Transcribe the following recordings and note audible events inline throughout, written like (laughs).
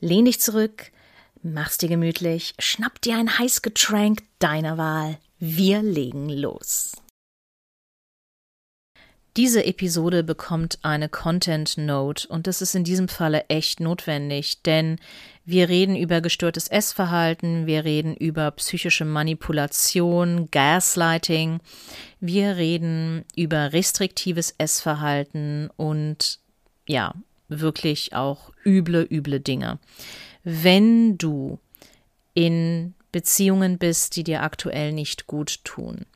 Lehn dich zurück, mach's dir gemütlich, schnapp dir ein heiß Getränk deiner Wahl. Wir legen los. Diese Episode bekommt eine Content Note und das ist in diesem Falle echt notwendig, denn wir reden über gestörtes Essverhalten, wir reden über psychische Manipulation, Gaslighting, wir reden über restriktives Essverhalten und ja, wirklich auch üble, üble Dinge. Wenn du in Beziehungen bist, die dir aktuell nicht gut tun,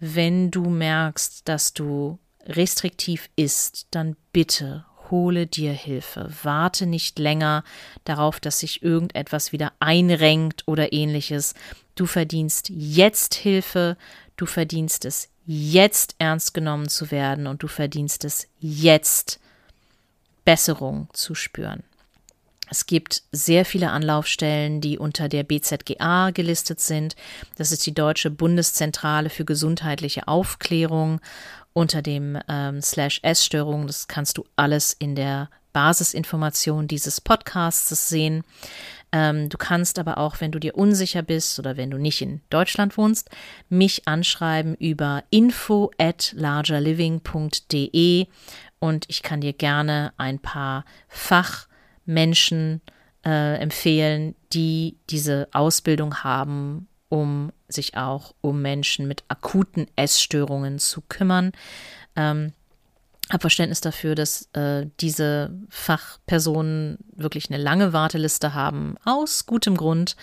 wenn du merkst, dass du restriktiv isst, dann bitte hole dir Hilfe. Warte nicht länger darauf, dass sich irgendetwas wieder einrenkt oder ähnliches. Du verdienst jetzt Hilfe, du verdienst es jetzt ernst genommen zu werden und du verdienst es jetzt Besserung zu spüren. Es gibt sehr viele Anlaufstellen, die unter der BZGA gelistet sind. Das ist die Deutsche Bundeszentrale für gesundheitliche Aufklärung unter dem ähm, Slash Essstörung. Das kannst du alles in der Basisinformation dieses Podcasts sehen. Ähm, du kannst aber auch, wenn du dir unsicher bist oder wenn du nicht in Deutschland wohnst, mich anschreiben über info at largerliving.de und ich kann dir gerne ein paar Fachmenschen äh, empfehlen, die diese Ausbildung haben, um sich auch um Menschen mit akuten Essstörungen zu kümmern. Ähm, habe Verständnis dafür, dass äh, diese Fachpersonen wirklich eine lange Warteliste haben, aus gutem Grund.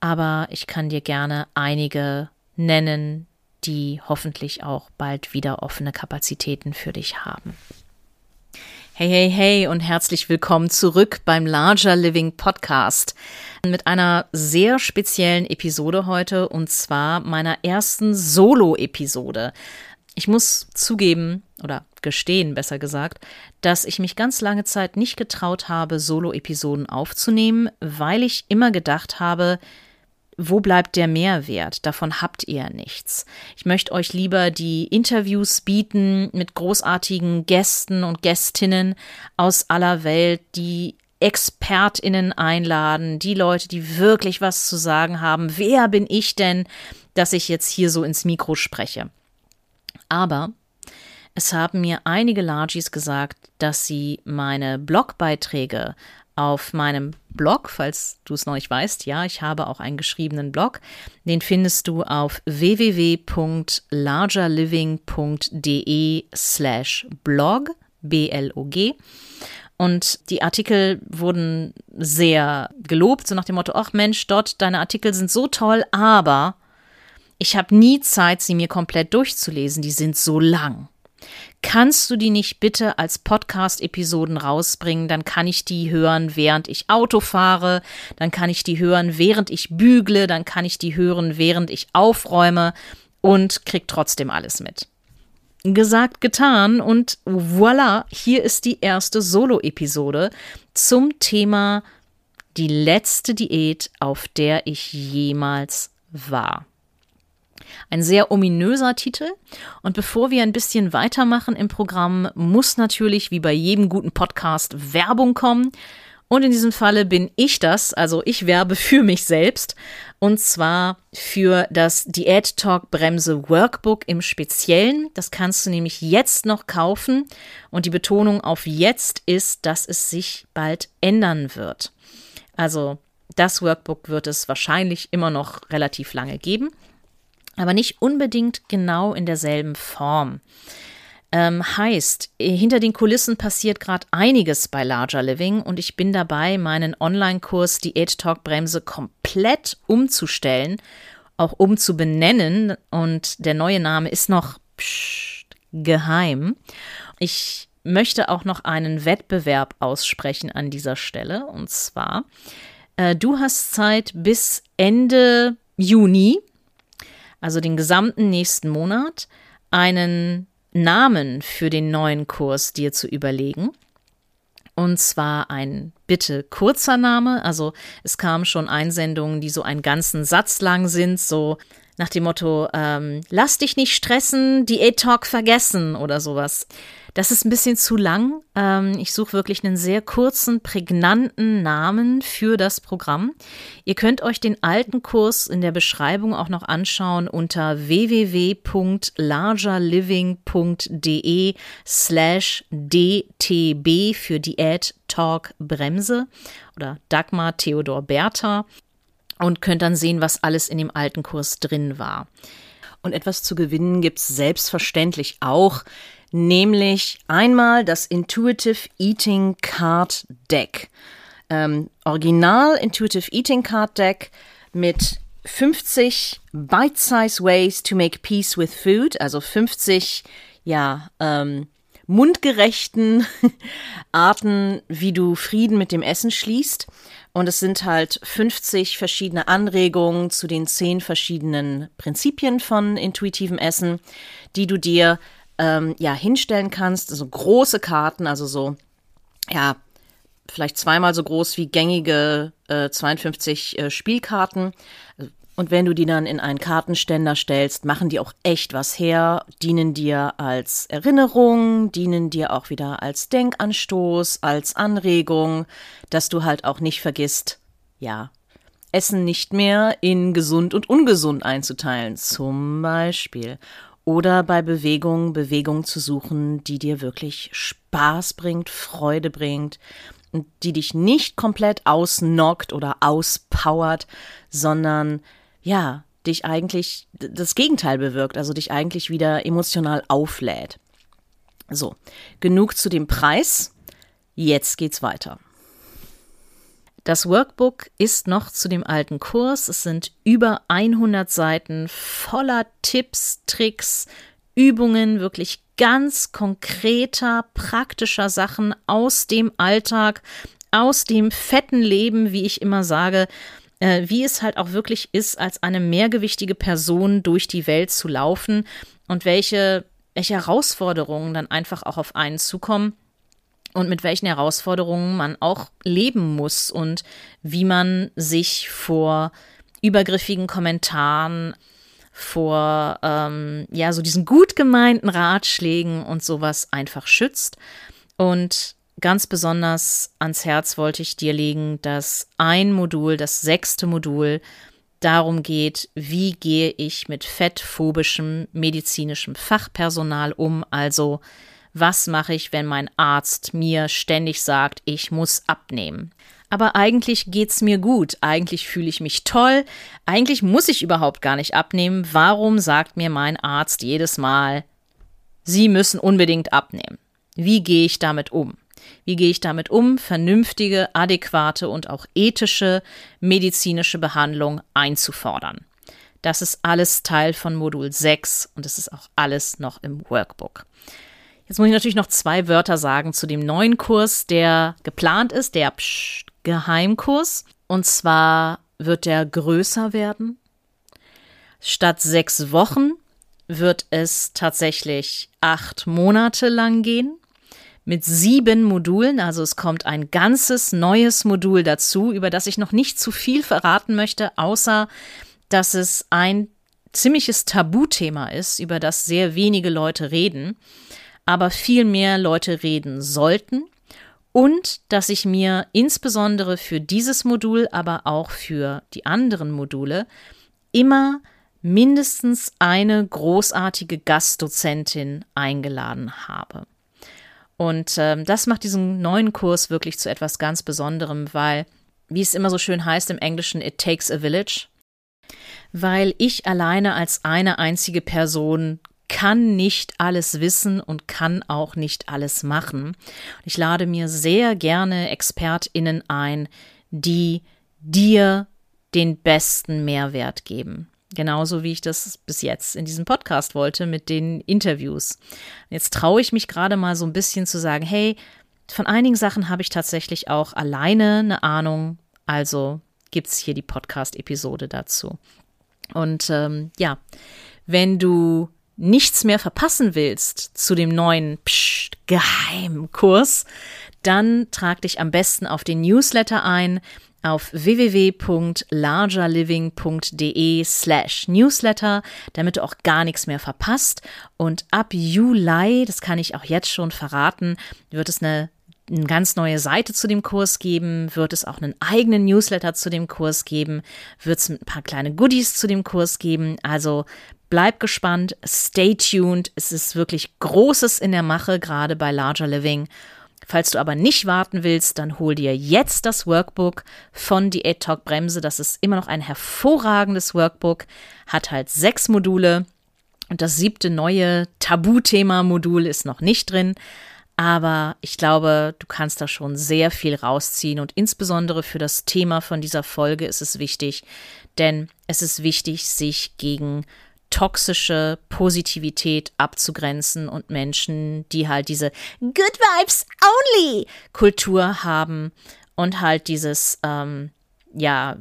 Aber ich kann dir gerne einige nennen, die hoffentlich auch bald wieder offene Kapazitäten für dich haben. Hey, hey, hey und herzlich willkommen zurück beim Larger Living Podcast mit einer sehr speziellen Episode heute und zwar meiner ersten Solo-Episode. Ich muss zugeben oder gestehen, besser gesagt, dass ich mich ganz lange Zeit nicht getraut habe, Solo-Episoden aufzunehmen, weil ich immer gedacht habe, wo bleibt der Mehrwert? Davon habt ihr nichts. Ich möchte euch lieber die Interviews bieten mit großartigen Gästen und Gästinnen aus aller Welt, die ExpertInnen einladen, die Leute, die wirklich was zu sagen haben. Wer bin ich denn, dass ich jetzt hier so ins Mikro spreche? Aber es haben mir einige Largies gesagt, dass sie meine Blogbeiträge auf meinem Blog, falls du es noch nicht weißt. Ja, ich habe auch einen geschriebenen Blog. Den findest du auf www.largerliving.de slash blog, B-L-O-G. Und die Artikel wurden sehr gelobt, so nach dem Motto, ach Mensch, dort, deine Artikel sind so toll, aber ich habe nie Zeit, sie mir komplett durchzulesen, die sind so lang. Kannst du die nicht bitte als Podcast-Episoden rausbringen? Dann kann ich die hören, während ich Auto fahre. Dann kann ich die hören, während ich bügle. Dann kann ich die hören, während ich aufräume und krieg trotzdem alles mit. Gesagt, getan und voilà, hier ist die erste Solo-Episode zum Thema die letzte Diät, auf der ich jemals war. Ein sehr ominöser Titel. Und bevor wir ein bisschen weitermachen im Programm, muss natürlich wie bei jedem guten Podcast Werbung kommen. Und in diesem Falle bin ich das, also ich werbe für mich selbst. Und zwar für das Diät Talk Bremse Workbook im Speziellen. Das kannst du nämlich jetzt noch kaufen. Und die Betonung auf jetzt ist, dass es sich bald ändern wird. Also das Workbook wird es wahrscheinlich immer noch relativ lange geben. Aber nicht unbedingt genau in derselben Form. Ähm, heißt, hinter den Kulissen passiert gerade einiges bei Larger Living und ich bin dabei, meinen Online-Kurs Diät Talk Bremse komplett umzustellen, auch umzubenennen und der neue Name ist noch pssst, geheim. Ich möchte auch noch einen Wettbewerb aussprechen an dieser Stelle und zwar, äh, du hast Zeit bis Ende Juni, also den gesamten nächsten Monat, einen Namen für den neuen Kurs dir zu überlegen. Und zwar ein bitte kurzer Name. Also es kamen schon Einsendungen, die so einen ganzen Satz lang sind, so nach dem Motto, ähm, lass dich nicht stressen, Diät-Talk vergessen oder sowas. Das ist ein bisschen zu lang. Ähm, ich suche wirklich einen sehr kurzen, prägnanten Namen für das Programm. Ihr könnt euch den alten Kurs in der Beschreibung auch noch anschauen unter www.largerliving.de slash dtb für Diät Talk Bremse oder Dagmar Theodor Bertha und könnt dann sehen, was alles in dem alten Kurs drin war. Und etwas zu gewinnen gibt es selbstverständlich auch nämlich einmal das Intuitive Eating Card Deck. Ähm, Original Intuitive Eating Card Deck mit 50 Bite-Size Ways to Make Peace with Food, also 50, ja, ähm, mundgerechten (laughs) Arten, wie du Frieden mit dem Essen schließt. Und es sind halt 50 verschiedene Anregungen zu den zehn verschiedenen Prinzipien von intuitivem Essen, die du dir ähm, ja hinstellen kannst. So große Karten, also so, ja, vielleicht zweimal so groß wie gängige äh, 52 äh, Spielkarten. Und wenn du die dann in einen Kartenständer stellst, machen die auch echt was her, dienen dir als Erinnerung, dienen dir auch wieder als Denkanstoß, als Anregung, dass du halt auch nicht vergisst, ja, Essen nicht mehr in gesund und ungesund einzuteilen, zum Beispiil oder bei Bewegung Bewegung zu suchen, die dir wirklich Spaß bringt, Freude bringt und die dich nicht komplett ausnockt oder auspowert, sondern ja, dich eigentlich das Gegenteil bewirkt, also dich eigentlich wieder emotional auflädt. So, genug zu dem Preis. Jetzt geht's weiter. Das Workbook ist noch zu dem alten Kurs. Es sind über 100 Seiten voller Tipps, Tricks, Übungen, wirklich ganz konkreter, praktischer Sachen aus dem Alltag, aus dem fetten Leben, wie ich immer sage, äh, wie es halt auch wirklich ist, als eine mehrgewichtige Person durch die Welt zu laufen und welche, welche Herausforderungen dann einfach auch auf einen zukommen und mit welchen Herausforderungen man auch leben muss und wie man sich vor übergriffigen Kommentaren, vor ähm, ja so diesen gut gemeinten Ratschlägen und sowas einfach schützt. Und ganz besonders ans Herz wollte ich dir legen, dass ein Modul, das sechste Modul, darum geht, wie gehe ich mit fettphobischem medizinischem Fachpersonal um, also was mache ich, wenn mein Arzt mir ständig sagt, ich muss abnehmen? Aber eigentlich geht's mir gut, eigentlich fühle ich mich toll, eigentlich muss ich überhaupt gar nicht abnehmen. Warum sagt mir mein Arzt jedes Mal, Sie müssen unbedingt abnehmen? Wie gehe ich damit um? Wie gehe ich damit um, vernünftige, adäquate und auch ethische medizinische Behandlung einzufordern? Das ist alles Teil von Modul 6 und es ist auch alles noch im Workbook. Jetzt muss ich natürlich noch zwei Wörter sagen zu dem neuen Kurs, der geplant ist, der Psst, Geheimkurs. Und zwar wird der größer werden. Statt sechs Wochen wird es tatsächlich acht Monate lang gehen mit sieben Modulen. Also es kommt ein ganzes neues Modul dazu, über das ich noch nicht zu viel verraten möchte, außer dass es ein ziemliches Tabuthema ist, über das sehr wenige Leute reden aber viel mehr Leute reden sollten und dass ich mir insbesondere für dieses Modul, aber auch für die anderen Module immer mindestens eine großartige Gastdozentin eingeladen habe. Und äh, das macht diesen neuen Kurs wirklich zu etwas ganz Besonderem, weil, wie es immer so schön heißt im Englischen, it takes a village. weil ich alleine als eine einzige Person kann nicht alles wissen und kann auch nicht alles machen. Ich lade mir sehr gerne Expertinnen ein, die dir den besten Mehrwert geben. Genauso wie ich das bis jetzt in diesem Podcast wollte mit den Interviews. Jetzt traue ich mich gerade mal so ein bisschen zu sagen, hey, von einigen Sachen habe ich tatsächlich auch alleine eine Ahnung. Also gibt es hier die Podcast-Episode dazu. Und ähm, ja, wenn du nichts mehr verpassen willst zu dem neuen Psst, Geheimkurs, dann trag dich am besten auf den Newsletter ein auf www.largerliving.de slash newsletter, damit du auch gar nichts mehr verpasst. Und ab Juli, das kann ich auch jetzt schon verraten, wird es eine eine ganz neue Seite zu dem Kurs geben, wird es auch einen eigenen Newsletter zu dem Kurs geben, wird es ein paar kleine Goodies zu dem Kurs geben. Also bleib gespannt, stay tuned. Es ist wirklich Großes in der Mache, gerade bei Larger Living. Falls du aber nicht warten willst, dann hol dir jetzt das Workbook von Diät Talk Bremse. Das ist immer noch ein hervorragendes Workbook, hat halt sechs Module und das siebte neue Tabuthema-Modul ist noch nicht drin. Aber ich glaube, du kannst da schon sehr viel rausziehen und insbesondere für das Thema von dieser Folge ist es wichtig, denn es ist wichtig, sich gegen toxische Positivität abzugrenzen und Menschen, die halt diese Good Vibes Only Kultur haben und halt dieses, ähm, ja,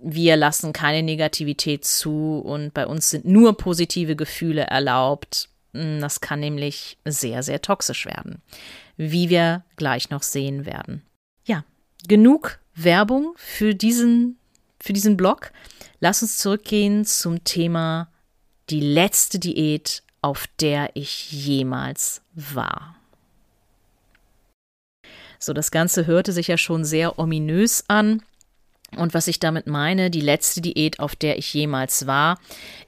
wir lassen keine Negativität zu und bei uns sind nur positive Gefühle erlaubt. Hm, das kann nämlich sehr, sehr toxisch werden, wie wir gleich noch sehen werden. Ja, genug Werbung für diesen, für diesen Blog. Lass uns zurückgehen zum Thema die letzte Diät, auf der ich jemals war. So, das Ganze hörte sich ja schon sehr ominös an. Und was ich damit meine, die letzte Diät, auf der ich jemals war,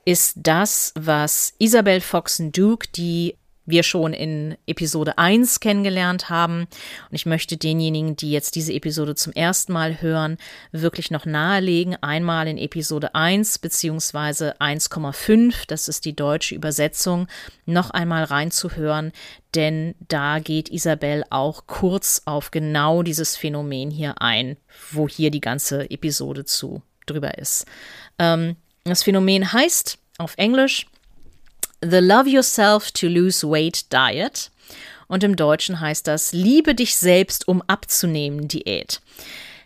ist das, was Isabel Foxen-Duke, die wir schon in Episode 1 kennengelernt haben. Und ich möchte denjenigen, die jetzt diese Episode zum ersten Mal hören, wirklich noch nahelegen, einmal in Episode 1 beziehungsweise 1,5, das ist die deutsche Übersetzung, noch einmal reinzuhören, denn da geht Isabel auch kurz auf genau dieses Phänomen hier ein, wo hier die ganze Episode zu drüber ist. Ähm, das Phänomen heißt auf Englisch The Love Yourself to Lose Weight Diet. Und im Deutschen heißt das Liebe dich selbst, um abzunehmen Diät.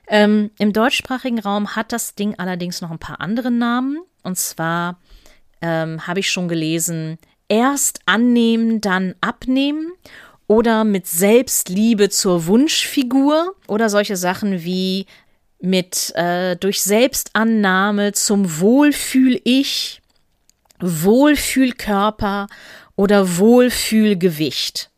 Ähm, Im deutschsprachigen Raum hat das Ding allerdings noch ein paar andere Namen. Und zwar ähm, habe ich schon gelesen, erst annehmen, dann abnehmen oder mit Selbstliebe zur Wunschfigur oder solche Sachen wie mit äh, durch Selbstannahme zum Wohlfühl-Ich Wohlfühlkörper oder Wohlfühlgewicht.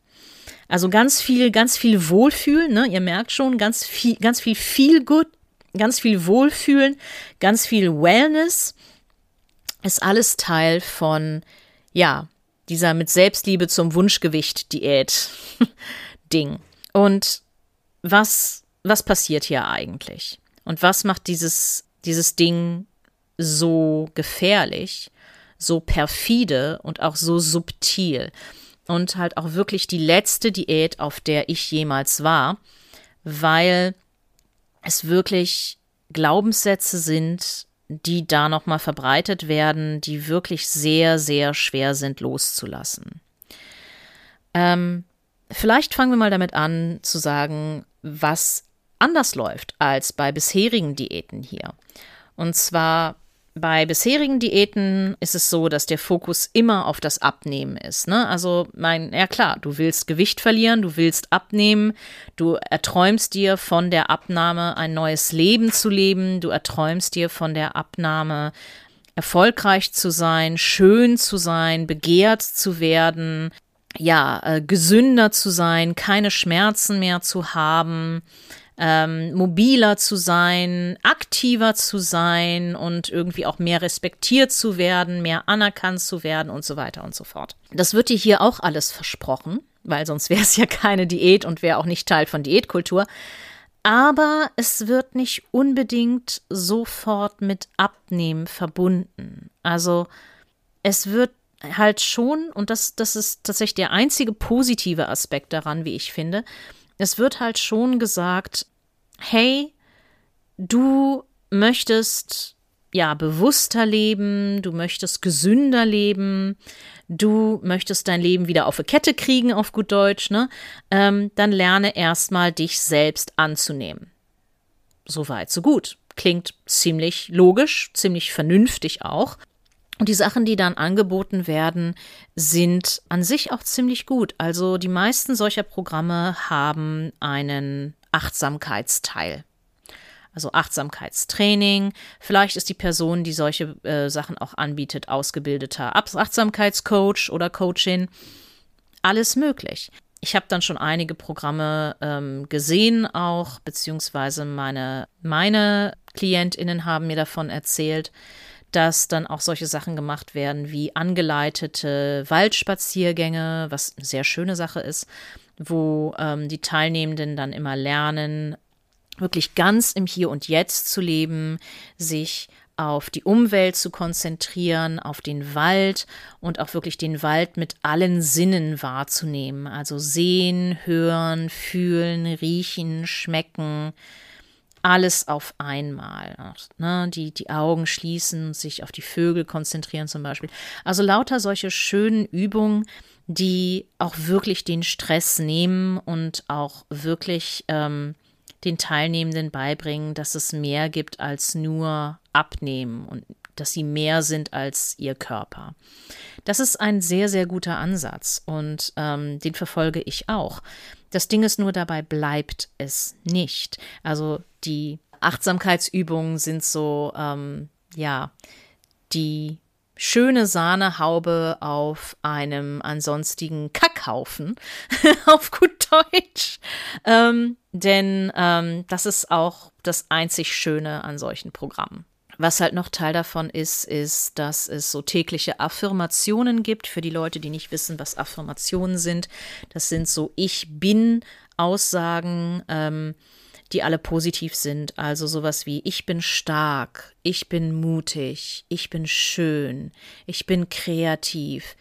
Also ganz viel, ganz viel Wohlfühlen, ne? Ihr merkt schon, ganz viel, ganz viel viel gut, ganz viel Wohlfühlen, ganz viel Wellness ist alles Teil von, ja, dieser mit Selbstliebe zum Wunschgewicht Diät (laughs) Ding. Und was, was passiert hier eigentlich? Und was macht dieses, dieses Ding so gefährlich? So perfide und auch so subtil. Und halt auch wirklich die letzte Diät, auf der ich jemals war, weil es wirklich Glaubenssätze sind, die da nochmal verbreitet werden, die wirklich sehr, sehr schwer sind loszulassen. Ähm, vielleicht fangen wir mal damit an zu sagen, was anders läuft als bei bisherigen Diäten hier. Und zwar bei bisherigen Diäten ist es so, dass der Fokus immer auf das Abnehmen ist. Ne? Also, mein, ja klar, du willst Gewicht verlieren, du willst abnehmen, du erträumst dir von der Abnahme ein neues Leben zu leben, du erträumst dir von der Abnahme erfolgreich zu sein, schön zu sein, begehrt zu werden, ja, äh, gesünder zu sein, keine Schmerzen mehr zu haben, ähm, mobiler zu sein, aktiver zu sein und irgendwie auch mehr respektiert zu werden, mehr anerkannt zu werden und so weiter und so fort. Das wird dir hier auch alles versprochen, weil sonst wäre es ja keine Diät und wäre auch nicht Teil von Diätkultur. Aber es wird nicht unbedingt sofort mit Abnehmen verbunden. Also es wird halt schon, und das, das ist tatsächlich der einzige positive Aspekt daran, wie ich finde, es wird halt schon gesagt, hey, du möchtest ja bewusster leben, du möchtest gesünder leben, du möchtest dein Leben wieder auf eine Kette kriegen, auf gut Deutsch, ne? Ähm, dann lerne erstmal dich selbst anzunehmen. Soweit, so gut. Klingt ziemlich logisch, ziemlich vernünftig auch. Und die Sachen, die dann angeboten werden, sind an sich auch ziemlich gut. Also die meisten solcher Programme haben einen Achtsamkeitsteil. Also Achtsamkeitstraining. Vielleicht ist die Person, die solche äh, Sachen auch anbietet, ausgebildeter Achtsamkeitscoach oder Coachin. Alles möglich. Ich habe dann schon einige Programme ähm, gesehen, auch beziehungsweise meine, meine KlientInnen haben mir davon erzählt dass dann auch solche Sachen gemacht werden wie angeleitete Waldspaziergänge, was eine sehr schöne Sache ist, wo ähm, die Teilnehmenden dann immer lernen, wirklich ganz im Hier und Jetzt zu leben, sich auf die Umwelt zu konzentrieren, auf den Wald und auch wirklich den Wald mit allen Sinnen wahrzunehmen. Also sehen, hören, fühlen, riechen, schmecken, alles auf einmal. Ne? Die, die Augen schließen, sich auf die Vögel konzentrieren zum Beispiel. Also lauter solche schönen Übungen, die auch wirklich den Stress nehmen und auch wirklich ähm, den Teilnehmenden beibringen, dass es mehr gibt als nur abnehmen und dass sie mehr sind als ihr Körper. Das ist ein sehr, sehr guter Ansatz und ähm, den verfolge ich auch. Das Ding ist nur, dabei bleibt es nicht. Also die Achtsamkeitsübungen sind so, ähm, ja, die schöne Sahnehaube auf einem ansonstigen Kackhaufen, (laughs) auf gut Deutsch. Ähm, denn ähm, das ist auch das einzig Schöne an solchen Programmen. Was halt noch Teil davon ist, ist, dass es so tägliche Affirmationen gibt für die Leute, die nicht wissen, was Affirmationen sind. Das sind so Ich bin Aussagen, ähm, die alle positiv sind. Also sowas wie ich bin stark, ich bin mutig, ich bin schön, ich bin kreativ,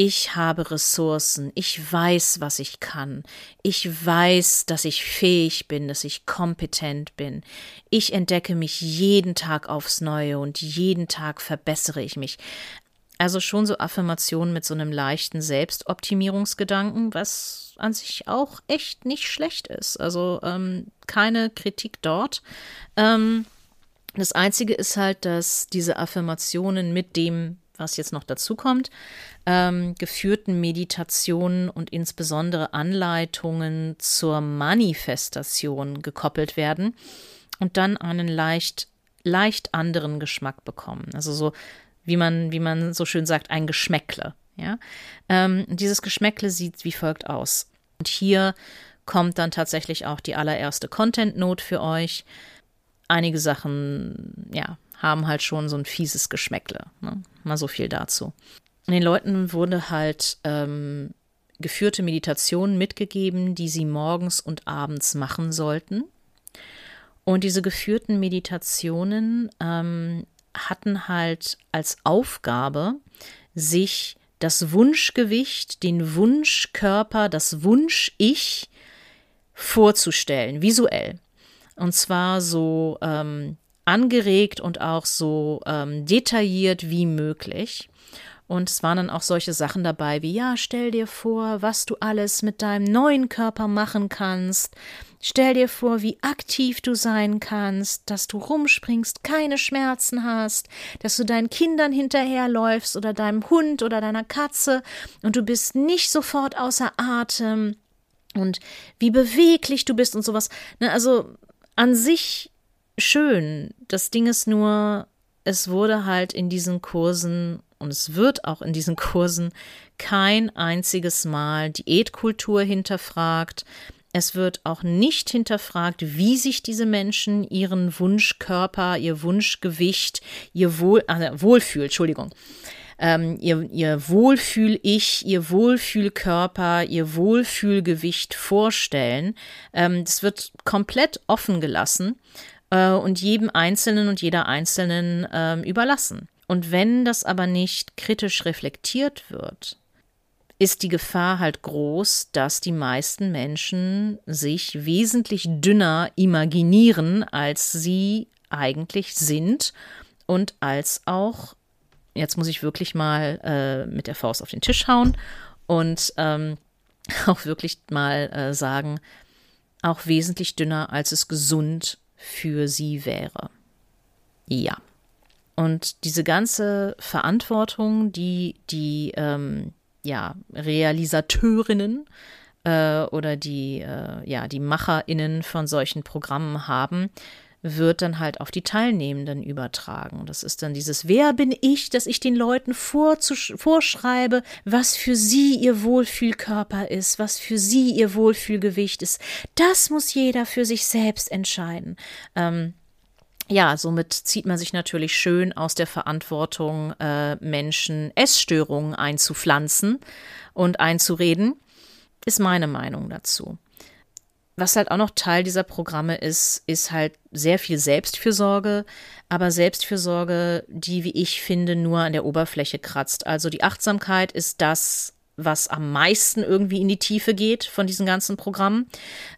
ich habe Ressourcen, ich weiß, was ich kann, ich weiß, dass ich fähig bin, dass ich kompetent bin, ich entdecke mich jeden Tag aufs Neue und jeden Tag verbessere ich mich. Also schon so Affirmationen mit so einem leichten Selbstoptimierungsgedanken, was an sich auch echt nicht schlecht ist. Also ähm, keine Kritik dort. Ähm, das Einzige ist halt, dass diese Affirmationen mit dem was jetzt noch dazu kommt, ähm, geführten Meditationen und insbesondere Anleitungen zur Manifestation gekoppelt werden und dann einen leicht, leicht anderen Geschmack bekommen. Also so, wie man, wie man so schön sagt, ein Geschmäckle. Ja? Ähm, dieses Geschmäckle sieht wie folgt aus. Und hier kommt dann tatsächlich auch die allererste Content-Note für euch. Einige Sachen, ja, haben halt schon so ein fieses Geschmäckle. Ne? Mal so viel dazu. Und den Leuten wurde halt ähm, geführte Meditationen mitgegeben, die sie morgens und abends machen sollten. Und diese geführten Meditationen ähm, hatten halt als Aufgabe, sich das Wunschgewicht, den Wunschkörper, das Wunsch-Ich vorzustellen, visuell. Und zwar so ähm, angeregt und auch so ähm, detailliert wie möglich. Und es waren dann auch solche Sachen dabei wie, ja, stell dir vor, was du alles mit deinem neuen Körper machen kannst. Stell dir vor, wie aktiv du sein kannst, dass du rumspringst, keine Schmerzen hast, dass du deinen Kindern hinterherläufst oder deinem Hund oder deiner Katze und du bist nicht sofort außer Atem und wie beweglich du bist und sowas. Ne, also an sich schön. Das Ding ist nur, es wurde halt in diesen Kursen und es wird auch in diesen (laughs) Kursen kein einziges Mal Diätkultur hinterfragt. Es wird auch nicht hinterfragt, wie sich diese Menschen ihren Wunschkörper, ihr Wunschgewicht, ihr Wohl, äh, Wohlfühl, Entschuldigung, ähm, ihr, ihr Wohlfühl-Ich, ihr Wohlfühlkörper, ihr Wohlfühlgewicht vorstellen. Ähm, das wird komplett offen gelassen äh, und jedem Einzelnen und jeder Einzelnen ähm, überlassen. Und wenn das aber nicht kritisch reflektiert wird, ist die Gefahr halt groß, dass die meisten Menschen sich wesentlich dünner imaginieren, als sie eigentlich sind und als auch, jetzt muss ich wirklich mal äh, mit der Faust auf den Tisch hauen und ähm, (laughs) auch wirklich mal äh, sagen, auch wesentlich dünner, als es gesund für sie wäre. Ja. Und diese ganze Verantwortung, die die ähm, ja, Realisateurinnen äh, oder die, äh, ja, die MacherInnen von solchen Programmen haben, wird dann halt auf die Teilnehmenden übertragen. Das ist dann dieses, wer bin ich, dass ich den Leuten vorschreibe, was für sie ihr Wohlfühlkörper ist, was für sie ihr Wohlfühlgewicht ist. Das muss jeder für sich selbst entscheiden. Ähm, ja, somit zieht man sich natürlich schön aus der Verantwortung, äh, Menschen Essstörungen einzupflanzen und einzureden, ist meine Meinung dazu. Was halt auch noch Teil dieser Programme ist, ist halt sehr viel Selbstfürsorge, aber Selbstfürsorge, die, wie ich finde, nur an der Oberfläche kratzt. Also die Achtsamkeit ist das, was am meisten irgendwie in die Tiefe geht von diesen ganzen Programmen.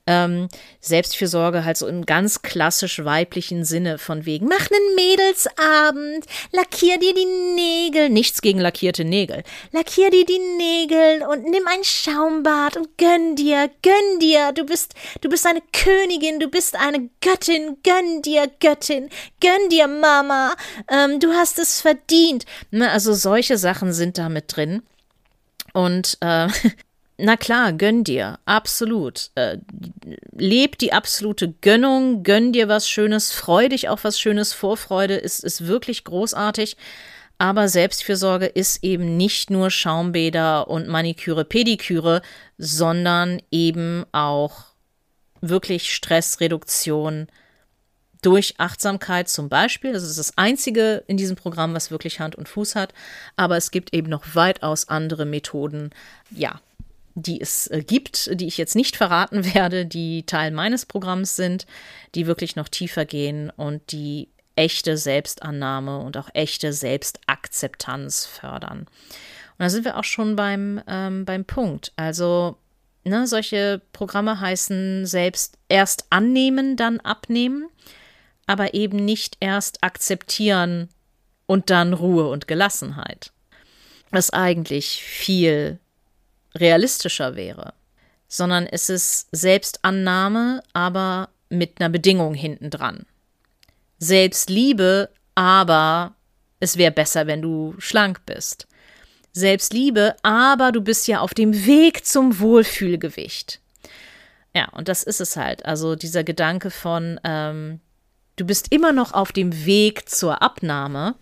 Ähm, Selbstfürsorge halt so im ganz klassisch weiblichen Sinne von wegen, mach einen Mädelsabend, lackier dir die Nägel, nichts gegen lackierte Nägel, lackier dir die Nägel und nimm ein Schaumbad und gönn dir, gönn dir, du bist, du bist eine Königin, du bist eine Göttin, gönn dir, Göttin, gönn dir, Mama, ähm, du hast es verdient. Ne, also solche Sachen sind da mit drin. Und äh, (laughs) na klar, gönn dir, absolut. Äh, leb die absolute Gönnung, gönn dir was Schönes, freu dich auf was Schönes. Vorfreude ist, ist wirklich großartig. Aber Selbstfürsorge ist eben nicht nur Schaumbäder und Maniküre, Pediküre, sondern eben auch wirklich Stressreduktion, durch Achtsamkeit zum Beispiel. Das ist das einzige in diesem Programm, was wirklich Hand und Fuß hat. Aber es gibt eben noch weitaus andere Methoden, ja, die es äh, gibt, die ich jetzt nicht verraten (laughs) werde, die Teil meines Programms sind, die wirklich noch tiefer gehen und die echte Selbstannahme und auch echte Selbstakzeptanz fördern. Und da sind wir auch schon beim, ähm, beim Punkt. Also, ne, solche Programme heißen selbst erst annehmen, dann abnehmen aber eben nicht erst akzeptieren und dann Ruhe und Gelassenheit. Was eigentlich viel realistischer wäre, sondern es ist Selbstannahme, aber mit einer Bedingung hintendran. Selbstliebe, aber es wäre besser, wenn du schlank bist. Selbstliebe, aber du bist ja auf dem Weg zum Wohlfühlgewicht. Ja, und das ist es halt. Also dieser Gedanke von, ähm, Du bist immer noch auf dem Weg zur Abnahme,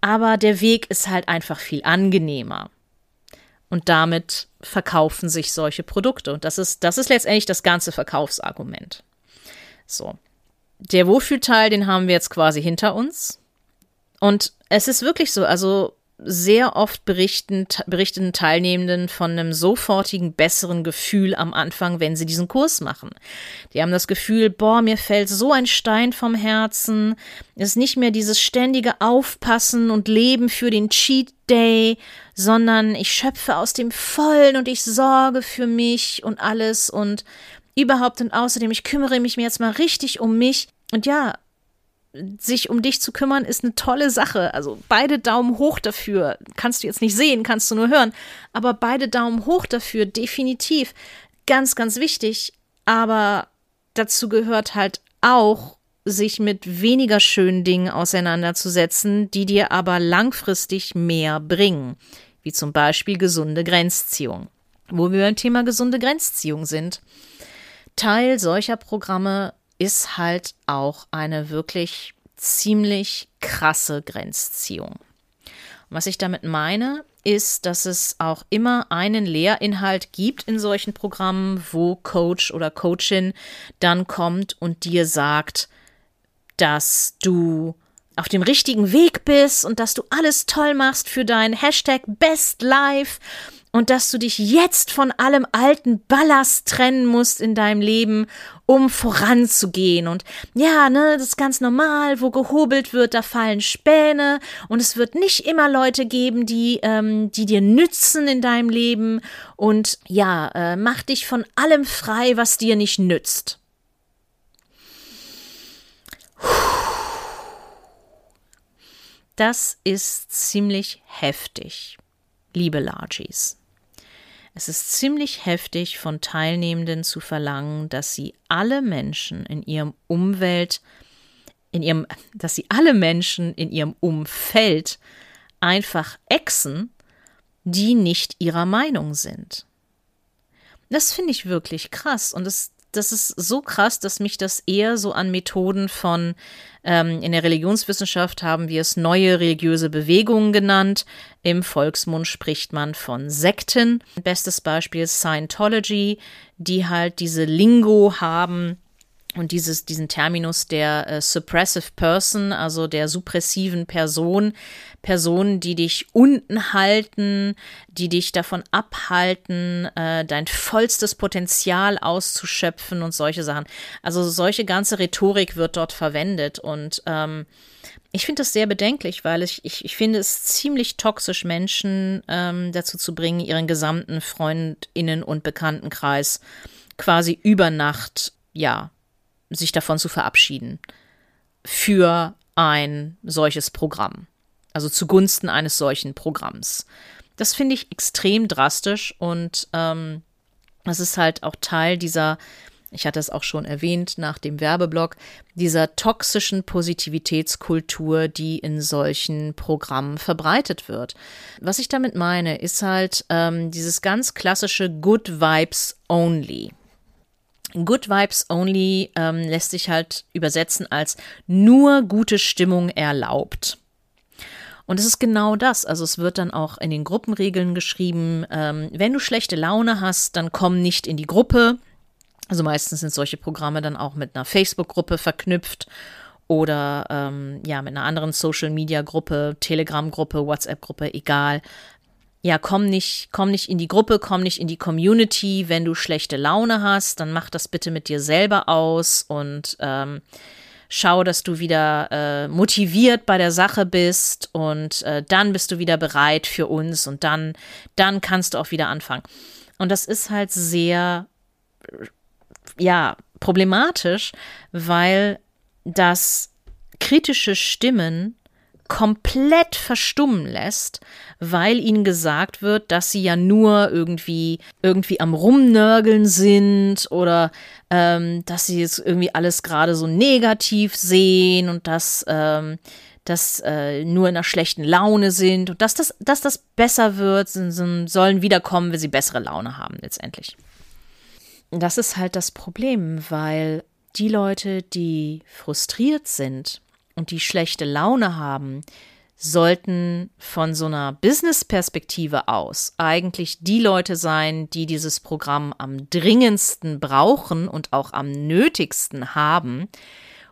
aber der Weg ist halt einfach viel angenehmer. Und damit verkaufen sich solche Produkte. Und das ist, das ist letztendlich das ganze Verkaufsargument. So. Der Wohlfühlteil, den haben wir jetzt quasi hinter uns. Und es ist wirklich so, also sehr oft berichten, berichten Teilnehmenden von einem sofortigen besseren Gefühl am Anfang, wenn sie diesen Kurs machen. Die haben das Gefühl, boah, mir fällt so ein Stein vom Herzen. Es ist nicht mehr dieses ständige Aufpassen und Leben für den Cheat Day, sondern ich schöpfe aus dem Vollen und ich sorge für mich und alles und überhaupt und außerdem, ich kümmere mich mir jetzt mal richtig um mich. Und ja, sich um dich zu kümmern, ist eine tolle Sache. Also beide Daumen hoch dafür. Kannst du jetzt nicht sehen, kannst du nur hören. Aber beide Daumen hoch dafür, definitiv. Ganz, ganz wichtig. Aber dazu gehört halt auch, sich mit weniger schönen Dingen auseinanderzusetzen, die dir aber langfristig mehr bringen. Wie zum Beispiel gesunde Grenzziehung. Wo wir beim Thema gesunde Grenzziehung sind. Teil solcher Programme ist halt auch eine wirklich ziemlich krasse Grenzziehung. Was ich damit meine, ist, dass es auch immer einen Lehrinhalt gibt in solchen Programmen, wo Coach oder Coachin dann kommt und dir sagt, dass du auf dem richtigen Weg bist und dass du alles toll machst für dein Hashtag Best Life und dass du dich jetzt von allem alten Ballast trennen musst in deinem Leben, um voranzugehen. Und ja, ne, das ist ganz normal, wo gehobelt wird, da fallen Späne und es wird nicht immer Leute geben, die, ähm, die dir nützen in deinem Leben. Und ja, äh, mach dich von allem frei, was dir nicht nützt. Das ist ziemlich heftig, liebe Largies. Es ist ziemlich heftig von Teilnehmenden zu verlangen, dass sie alle Menschen in ihrem Umwelt, in ihrem, dass sie alle Menschen in ihrem Umfeld einfach exen, die nicht ihrer Meinung sind. Das finde ich wirklich krass und das das ist so krass, dass mich das eher so an Methoden von, ähm, in der Religionswissenschaft haben wir es neue religiöse Bewegungen genannt. Im Volksmund spricht man von Sekten. Bestes Beispiel Scientology, die halt diese Lingo haben, und dieses, diesen Terminus der äh, suppressive person, also der suppressiven Person, Personen, die dich unten halten, die dich davon abhalten, äh, dein vollstes Potenzial auszuschöpfen und solche Sachen. Also solche ganze Rhetorik wird dort verwendet und ähm, ich finde das sehr bedenklich, weil ich, ich, ich finde es ziemlich toxisch, Menschen ähm, dazu zu bringen, ihren gesamten Freundinnen- und Bekanntenkreis quasi über Nacht, ja, sich davon zu verabschieden für ein solches Programm. Also zugunsten eines solchen Programms. Das finde ich extrem drastisch und ähm, das ist halt auch Teil dieser, ich hatte es auch schon erwähnt nach dem Werbeblock, dieser toxischen Positivitätskultur, die in solchen Programmen verbreitet wird. Was ich damit meine, ist halt ähm, dieses ganz klassische Good Vibes Only. Good Vibes Only ähm, lässt sich halt übersetzen als nur gute Stimmung erlaubt. Und es ist genau das. Also es wird dann auch in den Gruppenregeln geschrieben, ähm, wenn du schlechte Laune hast, dann komm nicht in die Gruppe. Also meistens sind solche Programme dann auch mit einer Facebook-Gruppe verknüpft oder ähm, ja mit einer anderen Social-Media-Gruppe, Telegram-Gruppe, WhatsApp-Gruppe, egal ja, komm nicht, komm nicht in die Gruppe, komm nicht in die Community. Wenn du schlechte Laune hast, dann mach das bitte mit dir selber aus und ähm, schau, dass du wieder äh, motiviert bei der Sache bist und äh, dann bist du wieder bereit für uns und dann, dann kannst du auch wieder anfangen. Und das ist halt sehr, ja, problematisch, weil das kritische Stimmen komplett verstummen lässt, weil ihnen gesagt wird, dass sie ja nur irgendwie irgendwie am rumnörgeln sind oder ähm, dass sie jetzt irgendwie alles gerade so negativ sehen und dass ähm, dass äh, nur in einer schlechten Laune sind und dass das, dass das besser wird, sollen wiederkommen, wenn sie bessere Laune haben letztendlich. Das ist halt das Problem, weil die Leute, die frustriert sind und die schlechte Laune haben, sollten von so einer Business-Perspektive aus eigentlich die Leute sein, die dieses Programm am dringendsten brauchen und auch am nötigsten haben.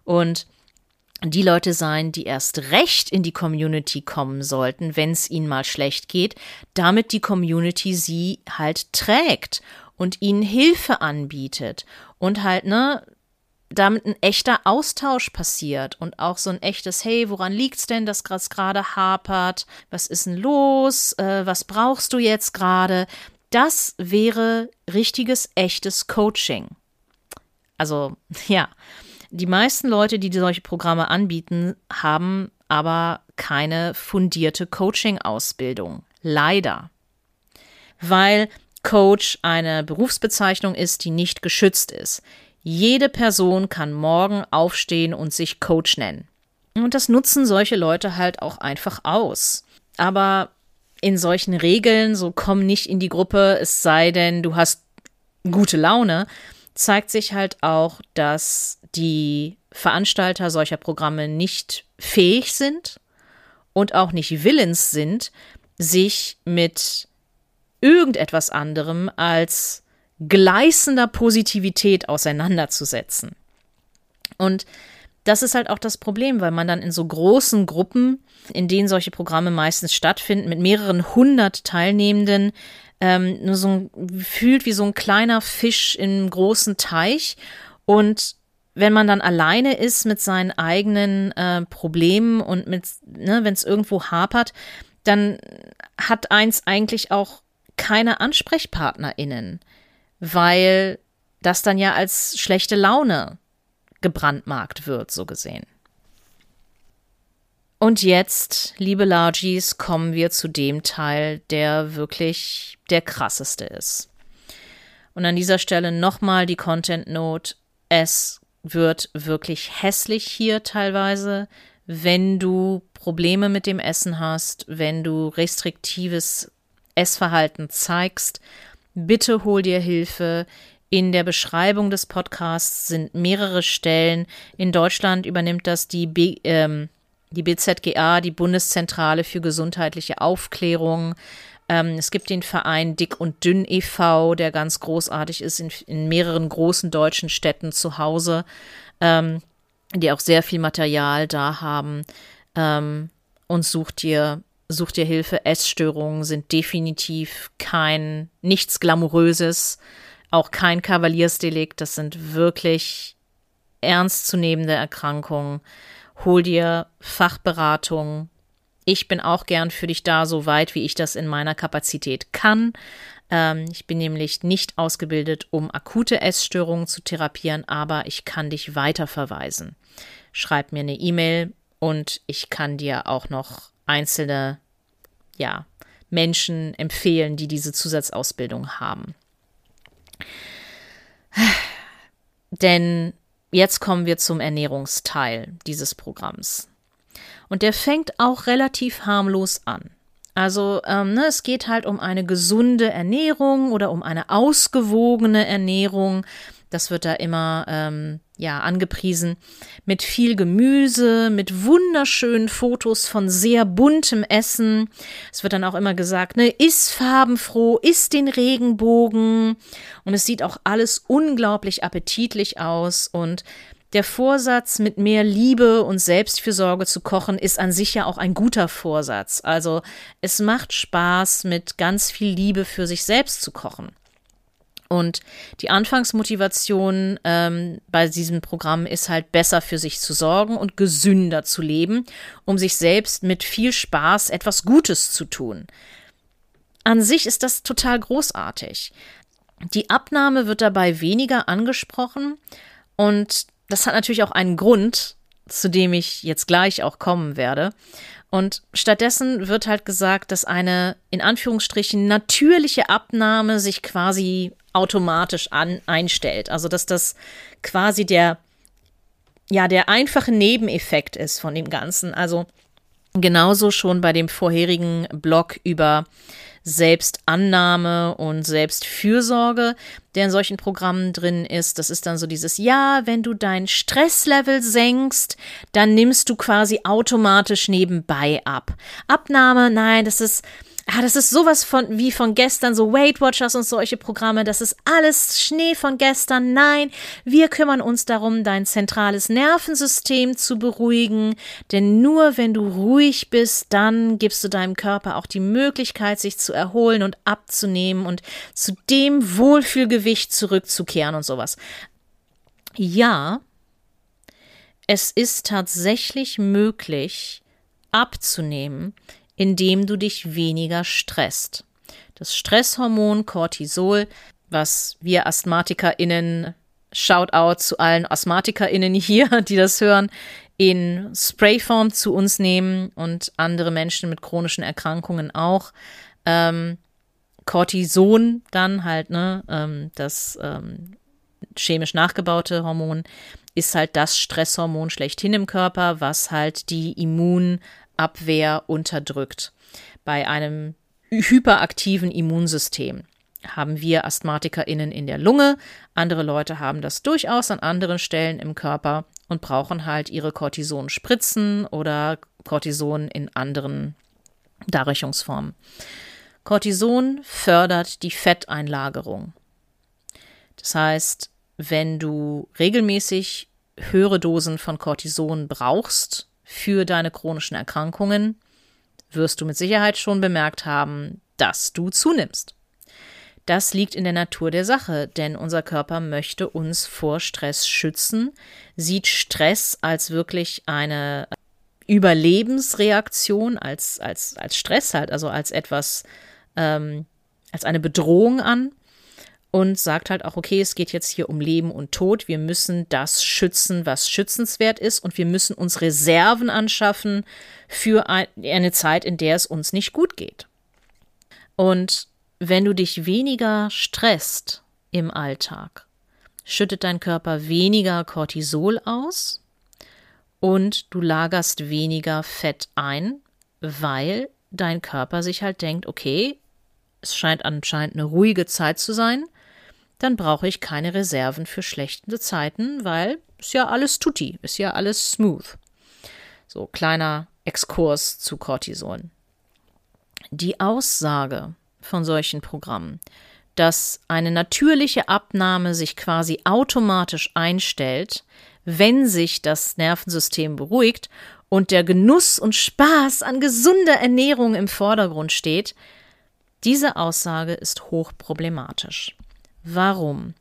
Und die Leute sein, die erst recht in die Community kommen sollten, wenn es ihnen mal schlecht geht, damit die Community sie halt trägt und ihnen Hilfe anbietet und halt, ne, damit ein echter Austausch passiert und auch so ein echtes, hey, woran liegt's denn, dass es gerade hapert? Was ist denn los? Äh, was brauchst du jetzt gerade? Das wäre richtiges, echtes Coaching. Also, (laughs) ja, die meisten Leute, die solche Programme anbieten, haben aber keine fundierte Coaching-Ausbildung. Leider. Weil Coach eine Berufsbezeichnung ist, die nicht geschützt ist. Jede Person kann morgen aufstehen und sich Coach nennen. Und das nutzen solche Leute halt auch einfach aus. Aber in solchen Regeln, so komm nicht in die Gruppe, es sei denn, du hast gute Laune, zeigt sich halt auch, dass die Veranstalter solcher Programme nicht fähig sind und auch nicht willens sind, sich mit irgendetwas anderem als gleißender Positivität auseinanderzusetzen. Und das ist halt auch das Problem, weil man dann in so großen Gruppen, in denen solche Programme meistens stattfinden, mit mehreren hundert Teilnehmenden, ähm, nur so ein, fühlt wie so ein kleiner Fisch im großen Teich. Und wenn man dann alleine ist mit seinen eigenen äh, Problemen und mit, ne, wenn es irgendwo hapert, dann hat eins eigentlich auch keine AnsprechpartnerInnen, weil das dann ja als schlechte Laune gebrandmarkt wird, so gesehen. Und jetzt, liebe Largies, kommen wir zu dem Teil, der wirklich der krasseste ist. Und an dieser Stelle nochmal die Content Note. Es wird wirklich hässlich hier teilweise, wenn du Probleme mit dem Essen hast, wenn du restriktives Essverhalten zeigst. Bitte hol dir Hilfe. In der Beschreibung des Podcasts sind mehrere Stellen. In Deutschland übernimmt das die, B, ähm, die BZGA, die Bundeszentrale für gesundheitliche Aufklärung. Ähm, es gibt den Verein Dick und Dünn e.V., der ganz großartig ist, in, in mehreren großen deutschen Städten zu Hause, ähm, die auch sehr viel Material da haben. Ähm, und sucht dir, sucht dir Hilfe. Essstörungen sind definitiv kein, nichts Glamouröses auch kein Kavaliersdelikt. Das sind wirklich ernstzunehmende Erkrankungen. Hol dir Fachberatung. Ich bin auch gern für dich da, so weit wie ich das in meiner Kapazität kann. Ähm, ich bin nämlich nicht ausgebildet, um akute Essstörungen zu therapieren, aber ich kann dich weiterverweisen. Schreib mir eine E-Mail und ich kann dir auch noch einzelne, ja, Menschen empfehlen, die diese Zusatzausbildung haben. (sighs) Denn jetzt kommen wir zum Ernährungsteil dieses Programms. Und der fängt auch relativ harmlos an. Also ähm, ne, es geht halt um eine gesunde Ernährung oder um eine ausgewogene Ernährung. Das wird da immer ähm, ja angepriesen mit viel Gemüse, mit wunderschönen Fotos von sehr buntem Essen. Es wird dann auch immer gesagt, ne, iss farbenfroh, iss den Regenbogen und es sieht auch alles unglaublich appetitlich aus und der Vorsatz, mit mehr Liebe und Selbstfürsorge zu kochen, ist an sich ja auch ein guter Vorsatz. Also es macht Spaß, mit ganz viel Liebe für sich selbst zu kochen. Und die Anfangsmotivation ähm, bei diesem Programm ist halt besser für sich zu sorgen und gesünder zu leben, um sich selbst mit viel Spaß etwas Gutes zu tun. An sich ist das total großartig. Die Abnahme wird dabei weniger angesprochen und das hat natürlich auch einen Grund, zu dem ich jetzt gleich auch kommen werde. Und stattdessen wird halt gesagt, dass eine in Anführungsstrichen natürliche Abnahme sich quasi automatisch an, einstellt. Also dass das quasi der, ja, der einfache Nebeneffekt ist von dem Ganzen. Also genauso schon bei dem vorherigen Blog über Selbstannahme und Selbstfürsorge, der in solchen Programmen drin ist. Das ist dann so dieses, ja, wenn du dein Stresslevel senkst, dann nimmst du quasi automatisch nebenbei ab. Abnahme, nein, das ist Ah, das ist sowas von wie von gestern, so Weight Watchers und solche Programme. Das ist alles Schnee von gestern. Nein, wir kümmern uns darum, dein zentrales Nervensystem zu beruhigen. Denn nur wenn du ruhig bist, dann gibst du deinem Körper auch die Möglichkeit, sich zu erholen und abzunehmen und zu dem Wohlfühlgewicht zurückzukehren und sowas. Ja, es ist tatsächlich möglich, abzunehmen, indem du dich weniger stresst. Das Stresshormon Cortisol, was wir AsthmatikerInnen, Shoutout zu allen AsthmatikerInnen hier, (laughs) die das hören, in Sprayform zu uns nehmen und andere Menschen mit chronischen Erkrankungen auch. Ähm, Cortison dann halt, ne, ähm, das ähm, chemisch nachgebaute Hormon, ist halt das Stresshormon schlechthin im Körper, was halt die Immun- Abwehr unterdrückt. Bei einem hyperaktiven Immunsystem haben wir AsthmatikerInnen in der Lunge. Andere Leute haben das durchaus an anderen Stellen im Körper und brauchen halt ihre Cortison-Spritzen oder Cortison in anderen Darreichungsformen. Cortison fördert die Fetteinlagerung. Das heißt, wenn du regelmäßig höhere Dosen von Cortison brauchst für deine chronischen Erkrankungen, wirst du mit Sicherheit schon bemerkt haben, dass du zunimmst. Das liegt in der Natur der Sache, denn unser Körper möchte uns vor Stress schützen, sieht Stress als wirklich eine Überlebensreaktion, als, als, als Stress halt, also als etwas, ähm, als eine Bedrohung an und sagt halt auch, okay, es geht jetzt hier um Leben und Tod. Wir müssen das schützen, was schützenswert ist und wir müssen uns Reserven anschaffen für eine Zeit, in der es uns nicht gut geht. Und wenn du dich weniger stresst im Alltag, schüttet dein Körper weniger Cortisol aus und du lagerst weniger Fett ein, weil dein Körper sich halt denkt, okay, es scheint anscheinend eine ruhige Zeit zu sein, dann brauche ich keine Reserven für schlechte Zeiten, weil ist ja alles tutti, ist ja alles smooth. So kleiner Exkurs zu Cortison. Die Aussage, von solchen Programmen, dass eine natürliche Abnahme sich quasi automatisch einstellt, wenn sich das Nervensystem beruhigt und der Genuss und Spaß an gesunder Ernährung im Vordergrund steht, diese Aussage ist hochproblematisch. Warum?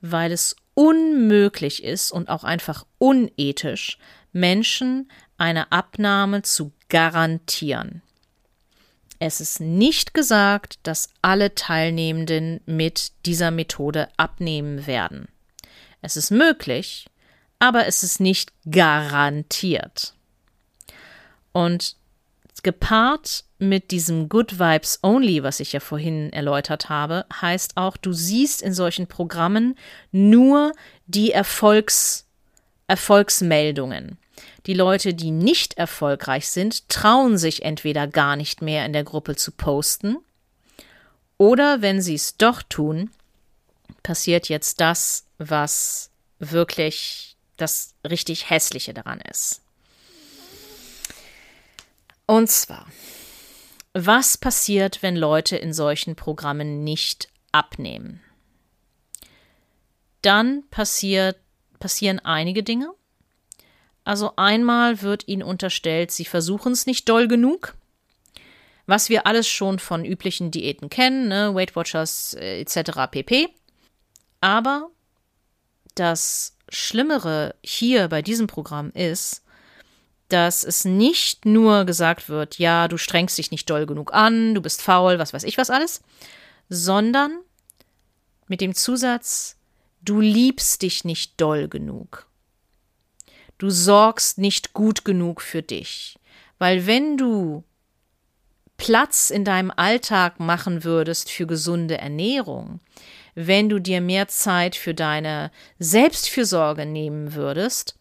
Weil es unmöglich ist und auch einfach unethisch, Menschen eine Abnahme zu garantieren. Es ist nicht gesagt, dass alle Teilnehmenden mit dieser Methode abnehmen werden. Es ist möglich, aber es ist nicht garantiert. Und gepaart mit diesem Good Vibes Only, was ich ja vorhin erläutert habe, heißt auch, du siehst in solchen Programmen nur die Erfolgs Erfolgsmeldungen. Die Leute, die nicht erfolgreich sind, trauen sich entweder gar nicht mehr in der Gruppe zu posten, oder wenn sie es doch tun, passiert jetzt das, was wirklich das richtig hässliche daran ist. Und zwar, was passiert, wenn Leute in solchen Programmen nicht abnehmen? Dann passiert, passieren einige Dinge. Also einmal wird ihnen unterstellt, sie versuchen es nicht doll genug. Was wir alles schon von üblichen Diäten kennen, ne? Weight Watchers äh, etc. pp. Aber das Schlimmere hier bei diesem Programm ist, dass es nicht nur gesagt wird, ja, du strengst dich nicht doll genug an, du bist faul, was weiß ich was alles, sondern mit dem Zusatz, du liebst dich nicht doll genug. Du sorgst nicht gut genug für dich. Weil wenn du Platz in deinem Alltag machen würdest für gesunde Ernährung, wenn du dir mehr Zeit für deine Selbstfürsorge nehmen würdest,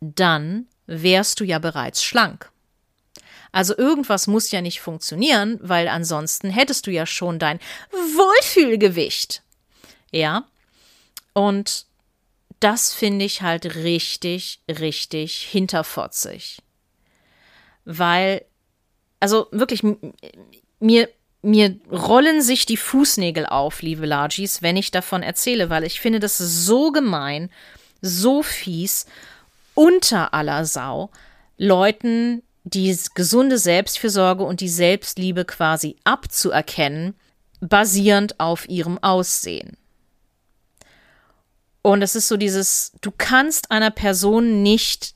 dann wärst du ja bereits schlank. Also irgendwas muss ja nicht funktionieren, weil ansonsten hättest du ja schon dein Wohlfühlgewicht. Ja? Und das finde ich halt richtig, richtig hinterfotzig. Weil, also wirklich, mir, mir rollen sich die Fußnägel auf, liebe Largis, wenn ich davon erzähle, weil ich finde das so gemein, so fies, unter aller Sau, Leuten die gesunde Selbstfürsorge und die Selbstliebe quasi abzuerkennen, basierend auf ihrem Aussehen. Und es ist so dieses, du kannst einer Person nicht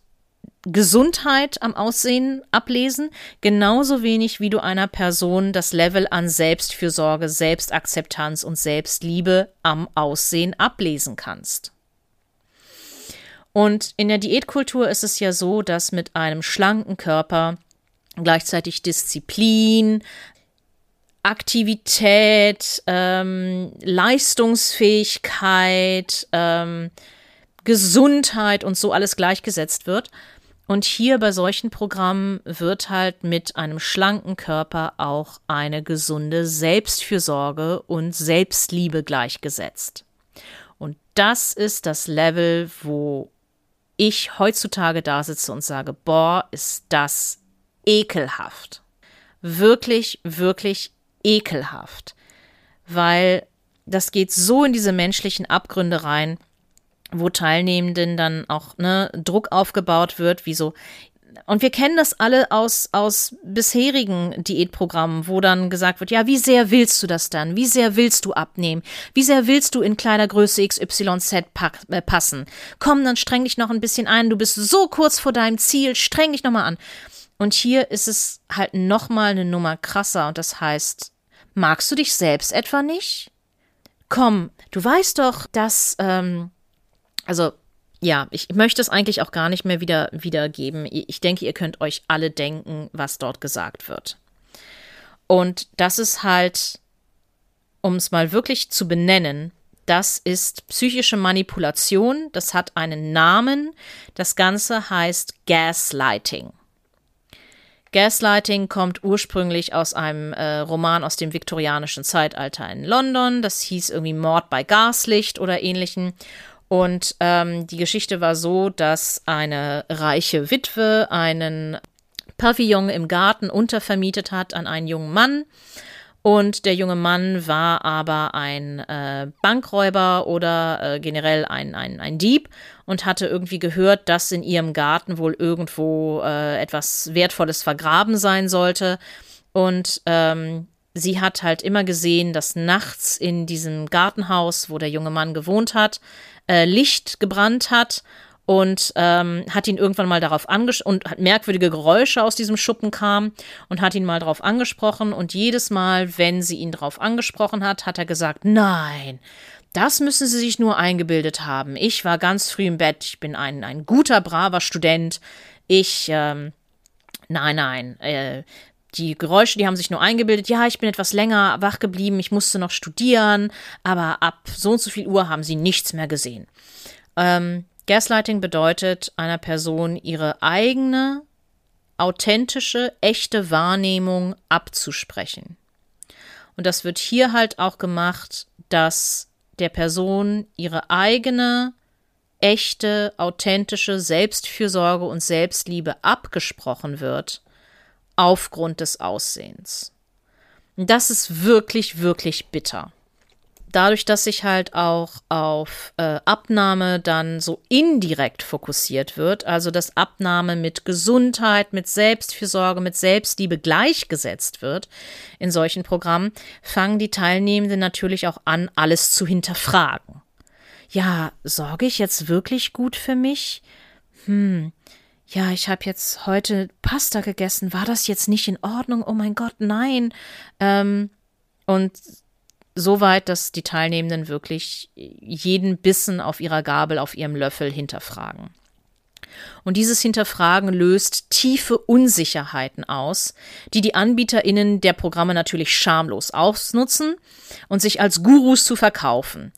Gesundheit am Aussehen ablesen, genauso wenig wie du einer Person das Level an Selbstfürsorge, Selbstakzeptanz und Selbstliebe am Aussehen ablesen kannst. Und in der Diätkultur ist es ja so, dass mit einem schlanken Körper gleichzeitig Disziplin, Aktivität, ähm, Leistungsfähigkeit, ähm, Gesundheit und so alles gleichgesetzt wird. Und hier bei solchen Programmen wird halt mit einem schlanken Körper auch eine gesunde Selbstfürsorge und Selbstliebe gleichgesetzt. Und das ist das Level, wo ich heutzutage da sitze und sage, boah, ist das ekelhaft. Wirklich, wirklich ekelhaft, weil das geht so in diese menschlichen Abgründe rein, wo Teilnehmenden dann auch ne, Druck aufgebaut wird, wie so, und wir kennen das alle aus, aus bisherigen Diätprogrammen, wo dann gesagt wird, ja, wie sehr willst du das dann? Wie sehr willst du abnehmen? Wie sehr willst du in kleiner Größe XYZ äh, passen? Komm, dann streng dich noch ein bisschen ein. Du bist so kurz vor deinem Ziel. Streng dich nochmal an. Und hier ist es halt nochmal eine Nummer krasser. Und das heißt, magst du dich selbst etwa nicht? Komm, du weißt doch, dass, ähm, also ja, ich möchte es eigentlich auch gar nicht mehr wieder wiedergeben. Ich denke, ihr könnt euch alle denken, was dort gesagt wird. Und das ist halt, um es mal wirklich zu benennen, das ist psychische Manipulation. Das hat einen Namen. Das Ganze heißt Gaslighting. Gaslighting kommt ursprünglich aus einem äh, Roman aus dem viktorianischen Zeitalter in London. Das hieß irgendwie Mord bei Gaslicht oder ähnlichen. Und ähm, die Geschichte war so, dass eine reiche Witwe einen Pavillon im Garten untervermietet hat an einen jungen Mann. Und der junge Mann war aber ein äh, Bankräuber oder äh, generell ein, ein, ein Dieb und hatte irgendwie gehört, dass in ihrem Garten wohl irgendwo äh, etwas Wertvolles vergraben sein sollte. Und ähm, sie hat halt immer gesehen, dass nachts in diesem Gartenhaus, wo der junge Mann gewohnt hat, äh, Licht gebrannt hat und ähm, hat ihn irgendwann mal darauf angesprochen und hat merkwürdige Geräusche aus diesem Schuppen kamen und hat ihn mal darauf angesprochen und jedes Mal, wenn sie ihn darauf angesprochen hat, hat er gesagt, nein, das müssen Sie sich nur eingebildet haben. Ich war ganz früh im Bett, ich bin ein, ein guter, braver Student. Ich, ähm, nein, nein, äh, die Geräusche, die haben sich nur eingebildet, ja, ich bin etwas länger wach geblieben, ich musste noch studieren, aber ab so und so viel Uhr haben sie nichts mehr gesehen. Ähm, Gaslighting bedeutet einer Person ihre eigene, authentische, echte Wahrnehmung abzusprechen. Und das wird hier halt auch gemacht, dass der Person ihre eigene, echte, authentische Selbstfürsorge und Selbstliebe abgesprochen wird aufgrund des Aussehens. Das ist wirklich, wirklich bitter. Dadurch, dass sich halt auch auf äh, Abnahme dann so indirekt fokussiert wird, also dass Abnahme mit Gesundheit, mit Selbstfürsorge, mit Selbstliebe gleichgesetzt wird in solchen Programmen, fangen die Teilnehmenden natürlich auch an, alles zu hinterfragen. Ja, sorge ich jetzt wirklich gut für mich? Hm, ja, ich habe jetzt heute Pasta gegessen, war das jetzt nicht in Ordnung? Oh mein Gott, nein. Ähm, und so weit, dass die Teilnehmenden wirklich jeden Bissen auf ihrer Gabel, auf ihrem Löffel hinterfragen. Und dieses Hinterfragen löst tiefe Unsicherheiten aus, die die AnbieterInnen der Programme natürlich schamlos ausnutzen und sich als Gurus zu verkaufen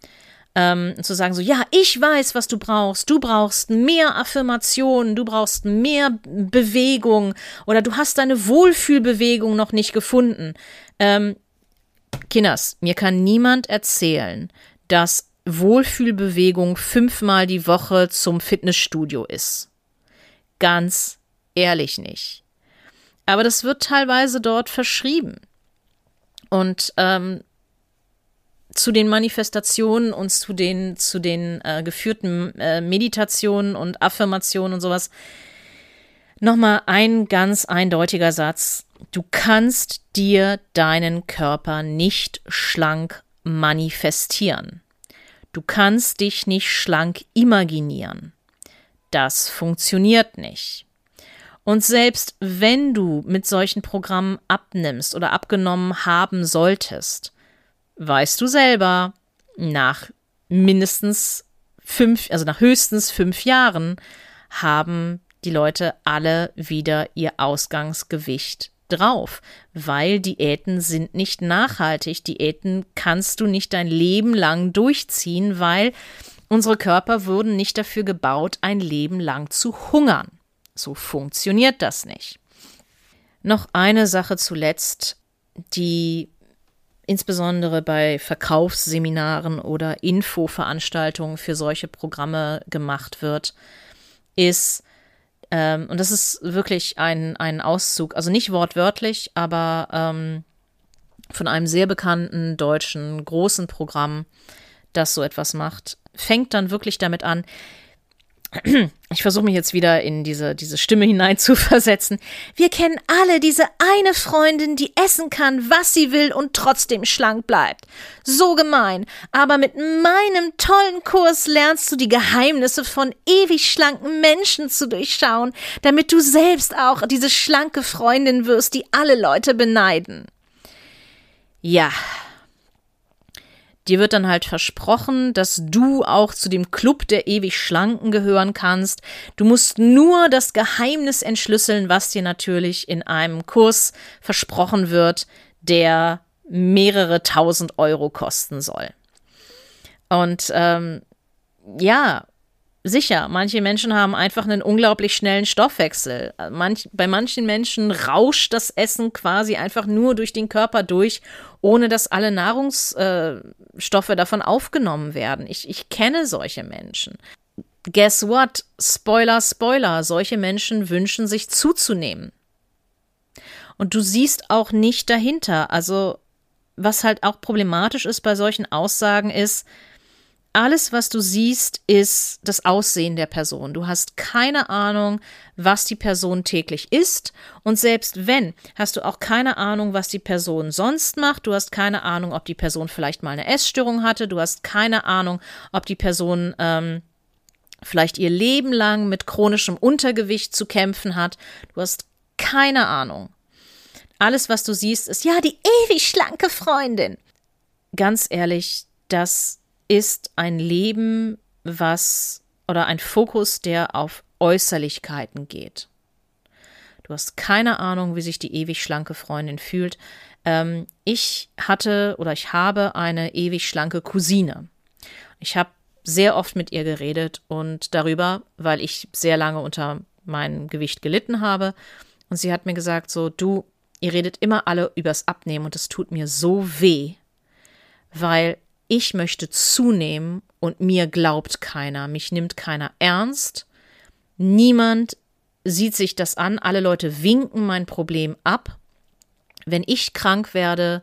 ähm, zu sagen so, ja, ich weiß, was du brauchst. Du brauchst mehr Affirmationen, du brauchst mehr Bewegung oder du hast deine Wohlfühlbewegung noch nicht gefunden. Ähm, Kinders, mir kann niemand erzählen, dass Wohlfühlbewegung fünfmal die Woche zum Fitnessstudio ist. Ganz ehrlich nicht. Aber das wird teilweise dort verschrieben. Und ähm, zu den Manifestationen und zu den, zu den äh, geführten äh, Meditationen und Affirmationen und sowas nochmal ein ganz eindeutiger Satz. Du kannst dir deinen Körper nicht schlank manifestieren. Du kannst dich nicht schlank imaginieren. Das funktioniert nicht. Und selbst wenn du mit solchen Programmen abnimmst oder abgenommen haben solltest, weißt du selber, nach mindestens fünf, also nach höchstens fünf Jahren, haben die Leute alle wieder ihr Ausgangsgewicht drauf, weil Diäten sind nicht nachhaltig. Diäten kannst du nicht dein Leben lang durchziehen, weil unsere Körper wurden nicht dafür gebaut, ein Leben lang zu hungern. So funktioniert das nicht. Noch eine Sache zuletzt, die insbesondere bei Verkaufsseminaren oder Infoveranstaltungen für solche Programme gemacht wird, ist, ähm, und das ist wirklich ein, ein Auszug, also nicht wortwörtlich, aber ähm, von einem sehr bekannten deutschen großen Programm, das so etwas macht. fängt dann wirklich damit an, ich versuche mich jetzt wieder in diese, diese Stimme hinein zu versetzen. Wir kennen alle diese eine Freundin, die essen kann, was sie will und trotzdem schlank bleibt. So gemein. Aber mit meinem tollen Kurs lernst du die Geheimnisse von ewig schlanken Menschen zu durchschauen, damit du selbst auch diese schlanke Freundin wirst, die alle Leute beneiden. Ja, Dir wird dann halt versprochen, dass du auch zu dem Club der ewig Schlanken gehören kannst. Du musst nur das Geheimnis entschlüsseln, was dir natürlich in einem Kurs versprochen wird, der mehrere tausend Euro kosten soll. Und ähm, ja, Sicher, manche Menschen haben einfach einen unglaublich schnellen Stoffwechsel. Manch, bei manchen Menschen rauscht das Essen quasi einfach nur durch den Körper durch, ohne dass alle Nahrungsstoffe äh, davon aufgenommen werden. Ich, ich kenne solche Menschen. Guess what? Spoiler, Spoiler. Solche Menschen wünschen sich zuzunehmen. Und du siehst auch nicht dahinter. Also, was halt auch problematisch ist bei solchen Aussagen ist, alles, was du siehst, ist das Aussehen der Person. Du hast keine Ahnung, was die Person täglich isst. Und selbst wenn, hast du auch keine Ahnung, was die Person sonst macht. Du hast keine Ahnung, ob die Person vielleicht mal eine Essstörung hatte. Du hast keine Ahnung, ob die Person ähm, vielleicht ihr Leben lang mit chronischem Untergewicht zu kämpfen hat. Du hast keine Ahnung. Alles, was du siehst, ist ja die ewig schlanke Freundin. Ganz ehrlich, das ist ein Leben, was oder ein Fokus, der auf Äußerlichkeiten geht. Du hast keine Ahnung, wie sich die ewig schlanke Freundin fühlt. Ähm, ich hatte oder ich habe eine ewig schlanke Cousine. Ich habe sehr oft mit ihr geredet und darüber, weil ich sehr lange unter meinem Gewicht gelitten habe. Und sie hat mir gesagt, so, du, ihr redet immer alle übers Abnehmen und es tut mir so weh, weil ich möchte zunehmen und mir glaubt keiner, mich nimmt keiner ernst, niemand sieht sich das an, alle Leute winken mein Problem ab. Wenn ich krank werde,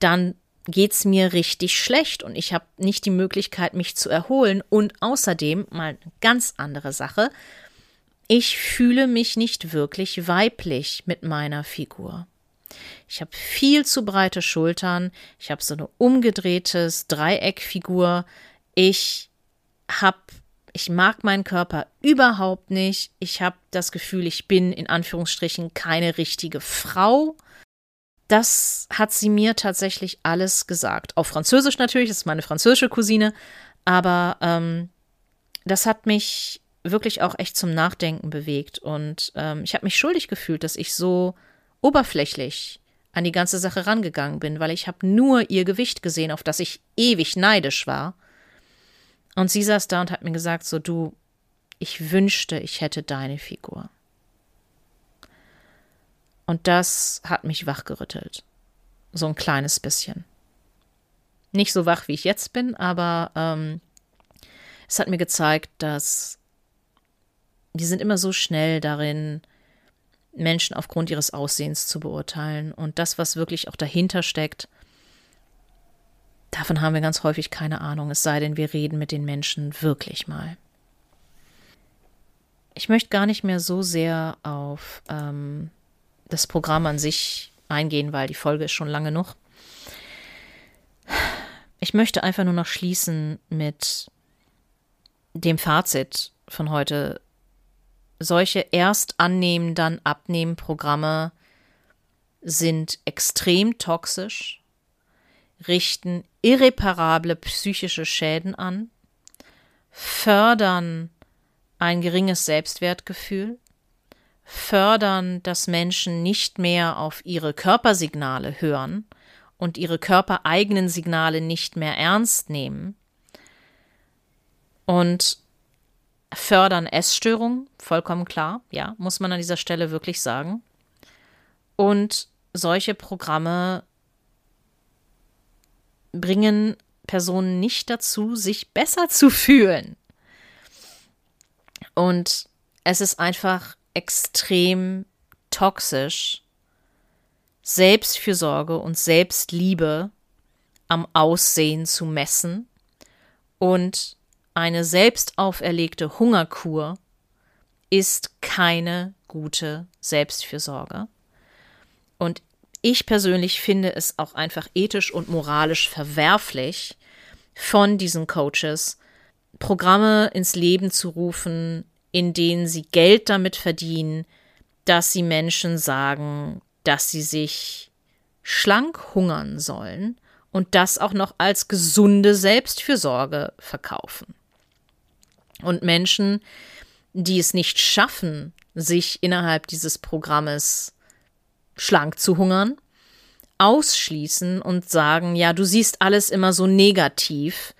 dann geht es mir richtig schlecht und ich habe nicht die Möglichkeit, mich zu erholen. Und außerdem, mal eine ganz andere Sache, ich fühle mich nicht wirklich weiblich mit meiner Figur. Ich habe viel zu breite Schultern. Ich habe so eine umgedrehtes Dreieckfigur. Ich habe ich mag meinen Körper überhaupt nicht. Ich habe das Gefühl, ich bin in Anführungsstrichen keine richtige Frau. Das hat sie mir tatsächlich alles gesagt. Auf Französisch natürlich, das ist meine französische Cousine. Aber ähm, das hat mich wirklich auch echt zum Nachdenken bewegt. Und ähm, ich habe mich schuldig gefühlt, dass ich so oberflächlich an die ganze Sache rangegangen bin, weil ich habe nur ihr Gewicht gesehen, auf das ich ewig neidisch war. Und sie saß da und hat mir gesagt, so du, ich wünschte, ich hätte deine Figur. Und das hat mich wachgerüttelt. So ein kleines bisschen. Nicht so wach, wie ich jetzt bin, aber ähm, es hat mir gezeigt, dass wir sind immer so schnell darin, Menschen aufgrund ihres Aussehens zu beurteilen. Und das, was wirklich auch dahinter steckt, davon haben wir ganz häufig keine Ahnung, es sei denn, wir reden mit den Menschen wirklich mal. Ich möchte gar nicht mehr so sehr auf ähm, das Programm an sich eingehen, weil die Folge ist schon lange genug. Ich möchte einfach nur noch schließen mit dem Fazit von heute solche erst annehmen, dann abnehmen Programme sind extrem toxisch, richten irreparable psychische Schäden an, fördern ein geringes Selbstwertgefühl, fördern, dass Menschen nicht mehr auf ihre Körpersignale hören und ihre körpereigenen Signale nicht mehr ernst nehmen. Und fördern Essstörungen, vollkommen klar, ja, muss man an dieser Stelle wirklich sagen. Und solche Programme bringen Personen nicht dazu, sich besser zu fühlen. Und es ist einfach extrem toxisch, Selbstfürsorge und Selbstliebe am Aussehen zu messen und eine selbst auferlegte Hungerkur ist keine gute Selbstfürsorge. Und ich persönlich finde es auch einfach ethisch und moralisch verwerflich von diesen Coaches, Programme ins Leben zu rufen, in denen sie Geld damit verdienen, dass sie Menschen sagen, dass sie sich schlank hungern sollen und das auch noch als gesunde Selbstfürsorge verkaufen. Und Menschen, die es nicht schaffen, sich innerhalb dieses Programmes schlank zu hungern, ausschließen und sagen, ja, du siehst alles immer so negativ,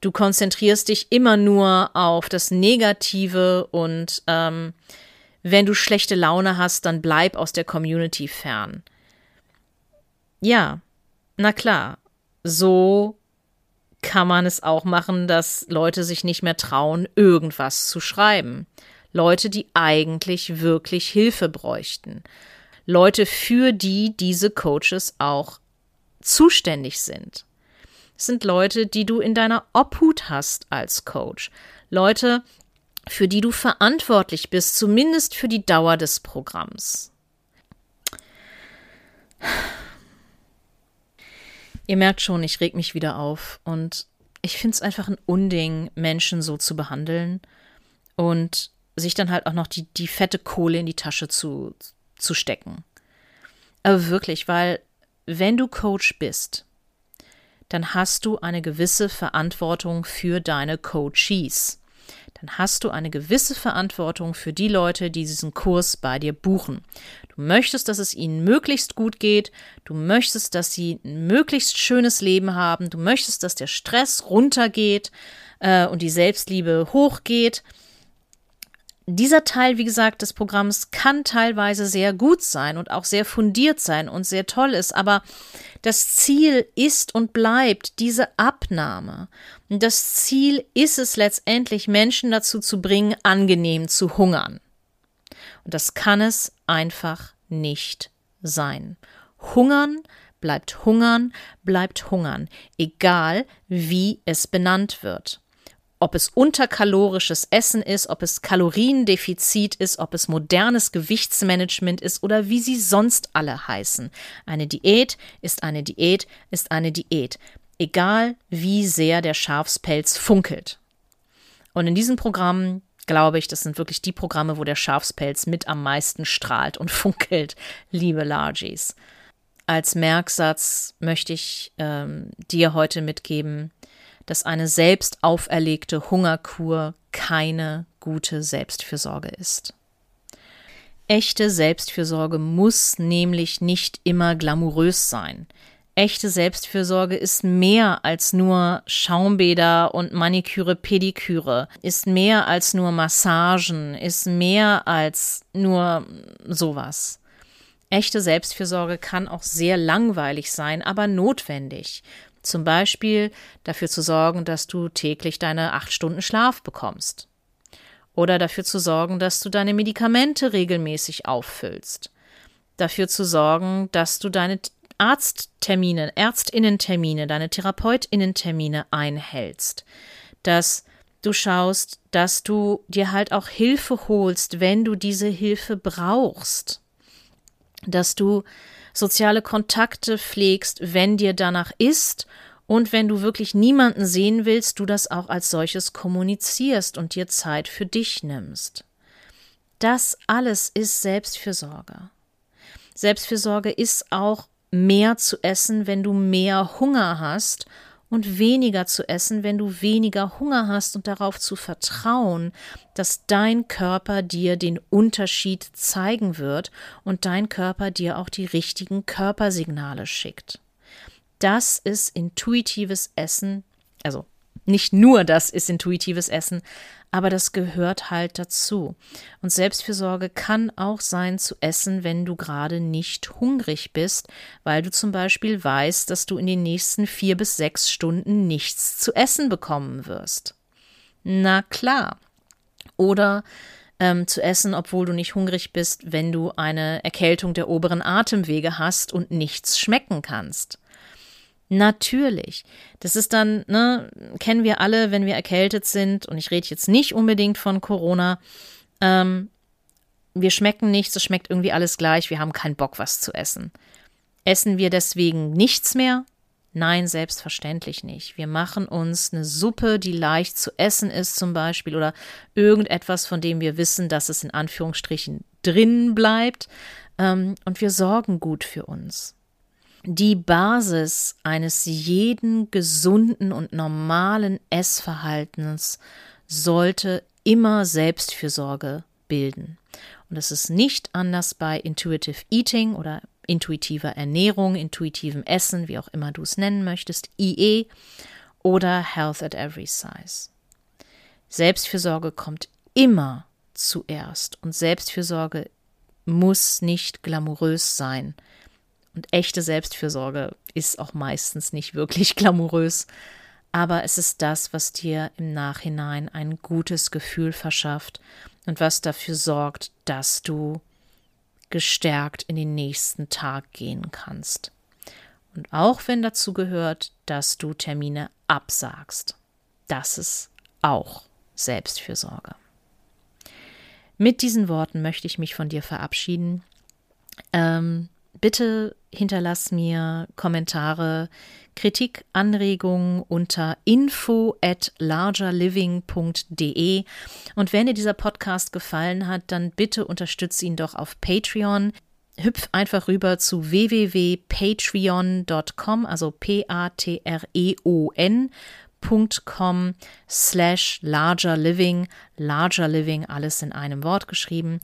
du konzentrierst dich immer nur auf das Negative und ähm, wenn du schlechte Laune hast, dann bleib aus der Community fern. Ja, na klar, so kann man es auch machen, dass Leute sich nicht mehr trauen, irgendwas zu schreiben. Leute, die eigentlich wirklich Hilfe bräuchten. Leute, für die diese Coaches auch zuständig sind. Es sind Leute, die du in deiner Obhut hast als Coach. Leute, für die du verantwortlich bist, zumindest für die Dauer des Programms. Ihr merkt schon, ich reg mich wieder auf und ich finde es einfach ein Unding, Menschen so zu behandeln und sich dann halt auch noch die, die fette Kohle in die Tasche zu, zu stecken. Aber wirklich, weil wenn du Coach bist, dann hast du eine gewisse Verantwortung für deine Coaches dann hast du eine gewisse Verantwortung für die Leute, die diesen Kurs bei dir buchen. Du möchtest, dass es ihnen möglichst gut geht, du möchtest, dass sie ein möglichst schönes Leben haben, du möchtest, dass der Stress runtergeht äh, und die Selbstliebe hochgeht dieser Teil, wie gesagt, des Programms kann teilweise sehr gut sein und auch sehr fundiert sein und sehr toll ist, aber das Ziel ist und bleibt diese Abnahme. Und das Ziel ist es letztendlich, Menschen dazu zu bringen, angenehm zu hungern. Und das kann es einfach nicht sein. Hungern bleibt hungern, bleibt hungern, egal wie es benannt wird ob es unterkalorisches Essen ist, ob es Kaloriendefizit ist, ob es modernes Gewichtsmanagement ist oder wie sie sonst alle heißen. Eine Diät ist eine Diät ist eine Diät, egal wie sehr der Schafspelz funkelt. Und in diesem Programm glaube ich, das sind wirklich die Programme, wo der Schafspelz mit am meisten strahlt und (laughs) funkelt, liebe Largies. Als Merksatz möchte ich ähm, dir heute mitgeben, dass eine selbst auferlegte Hungerkur keine gute Selbstfürsorge ist. Echte Selbstfürsorge muss nämlich nicht immer glamourös sein. Echte Selbstfürsorge ist mehr als nur Schaumbäder und Maniküre, Pediküre, ist mehr als nur Massagen, ist mehr als nur sowas. Echte Selbstfürsorge kann auch sehr langweilig sein, aber notwendig. Zum Beispiel dafür zu sorgen, dass du täglich deine acht Stunden Schlaf bekommst. Oder dafür zu sorgen, dass du deine Medikamente regelmäßig auffüllst. Dafür zu sorgen, dass du deine Arzttermine, Ärztinnentermine, deine Therapeutinnentermine einhältst. Dass du schaust, dass du dir halt auch Hilfe holst, wenn du diese Hilfe brauchst. Dass du soziale Kontakte pflegst, wenn dir danach ist und wenn du wirklich niemanden sehen willst, du das auch als solches kommunizierst und dir Zeit für dich nimmst. Das alles ist Selbstfürsorge. Selbstfürsorge ist auch mehr zu essen, wenn du mehr Hunger hast und weniger zu essen, wenn du weniger Hunger hast und darauf zu vertrauen, dass dein Körper dir den Unterschied zeigen wird und dein Körper dir auch die richtigen Körpersignale schickt. Das ist intuitives Essen, also nicht nur das ist intuitives Essen, aber das gehört halt dazu. Und Selbstfürsorge kann auch sein zu essen, wenn du gerade nicht hungrig bist, weil du zum Beispiel weißt, dass du in den nächsten vier bis sechs Stunden nichts zu essen bekommen wirst. Na klar. Oder ähm, zu essen, obwohl du nicht hungrig bist, wenn du eine Erkältung der oberen Atemwege hast und nichts schmecken kannst. Natürlich. Das ist dann, ne, kennen wir alle, wenn wir erkältet sind, und ich rede jetzt nicht unbedingt von Corona. Ähm, wir schmecken nichts, es schmeckt irgendwie alles gleich, wir haben keinen Bock, was zu essen. Essen wir deswegen nichts mehr? Nein, selbstverständlich nicht. Wir machen uns eine Suppe, die leicht zu essen ist, zum Beispiel, oder irgendetwas, von dem wir wissen, dass es in Anführungsstrichen drin bleibt, ähm, und wir sorgen gut für uns. Die Basis eines jeden gesunden und normalen Essverhaltens sollte immer Selbstfürsorge bilden. Und es ist nicht anders bei Intuitive Eating oder intuitiver Ernährung, intuitivem Essen, wie auch immer du es nennen möchtest, IE oder Health at Every Size. Selbstfürsorge kommt immer zuerst und Selbstfürsorge muss nicht glamourös sein. Und echte Selbstfürsorge ist auch meistens nicht wirklich (laughs) glamourös, aber es ist das, was dir im Nachhinein ein gutes Gefühl verschafft und was dafür sorgt, dass du gestärkt in den nächsten Tag gehen kannst. Und auch wenn dazu gehört, dass du Termine absagst. Das ist auch Selbstfürsorge. Mit diesen Worten möchte ich mich von dir verabschieden. Ähm, bitte hinterlass mir Kommentare, Kritik, Anregungen unter info at largerliving.de. Und wenn dir dieser Podcast gefallen hat, dann bitte unterstütze ihn doch auf Patreon. Hüpf einfach rüber zu www.patreon.com, also P-A-T-R-E-O-N.com slash larger living, larger living, alles in einem Wort geschrieben.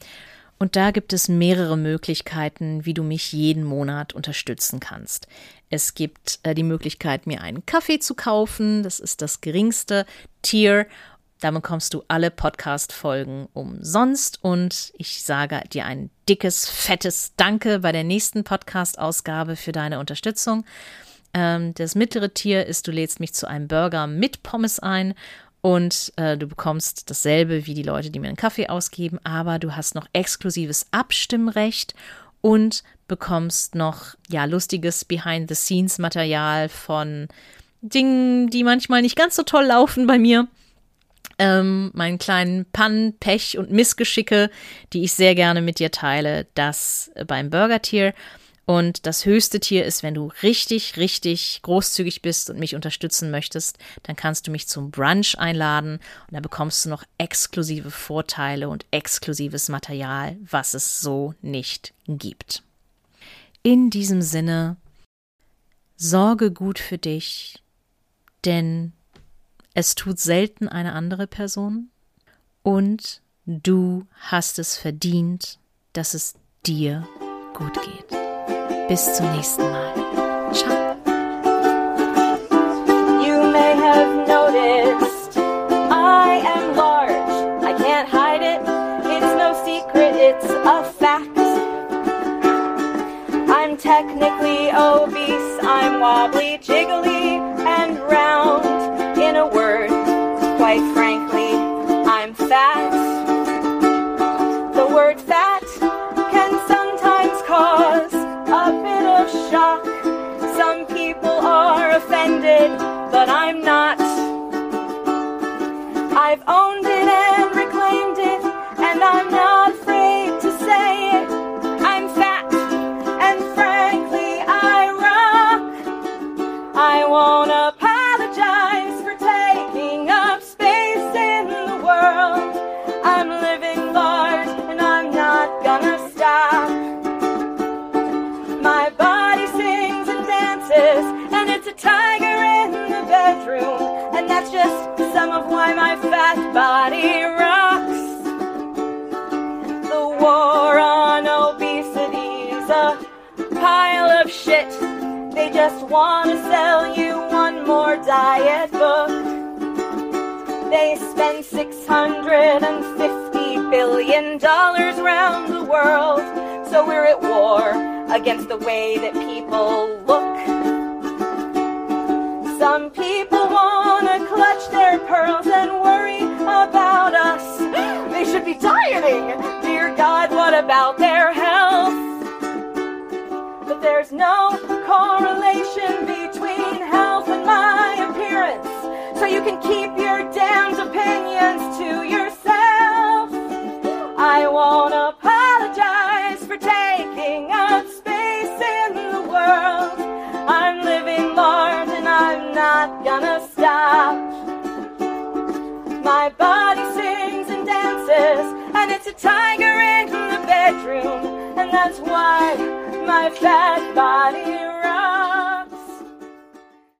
Und da gibt es mehrere Möglichkeiten, wie du mich jeden Monat unterstützen kannst. Es gibt äh, die Möglichkeit, mir einen Kaffee zu kaufen. Das ist das geringste Tier. Da bekommst du alle Podcast-Folgen umsonst und ich sage dir ein dickes, fettes Danke bei der nächsten Podcast-Ausgabe für deine Unterstützung. Ähm, das mittlere Tier ist, du lädst mich zu einem Burger mit Pommes ein und äh, du bekommst dasselbe wie die Leute, die mir einen Kaffee ausgeben, aber du hast noch exklusives Abstimmrecht und bekommst noch ja lustiges Behind-the-Scenes-Material von Dingen, die manchmal nicht ganz so toll laufen bei mir. Ähm, meinen kleinen Pannen, Pech und Missgeschicke, die ich sehr gerne mit dir teile, das beim Burger Tier. Und das höchste Tier ist, wenn du richtig, richtig großzügig bist und mich unterstützen möchtest, dann kannst du mich zum Brunch einladen und da bekommst du noch exklusive Vorteile und exklusives Material, was es so nicht gibt. In diesem Sinne, sorge gut für dich, denn es tut selten eine andere Person und du hast es verdient, dass es dir gut geht. Bis zum nächsten Mal. Ciao. You may have noticed I am large. I can't hide it. It's no secret, it's a fact. I'm technically obese. I'm wobbly, jiggly, and round. In a word, quite frankly, To sell you one more diet book. They spend $650 billion around the world. So we're at war against the way that people look. Some people want to clutch their pearls and worry about us. (gasps) They should be dieting. Dear God, what about their health? there's no correlation between health and my appearance. So you can keep your damned opinions to yourself. I won't apologize for taking up space in the world. I'm living large and I'm not gonna stop. My body sings and dances, and it's a tiger in the bedroom, and that's why my fat body round.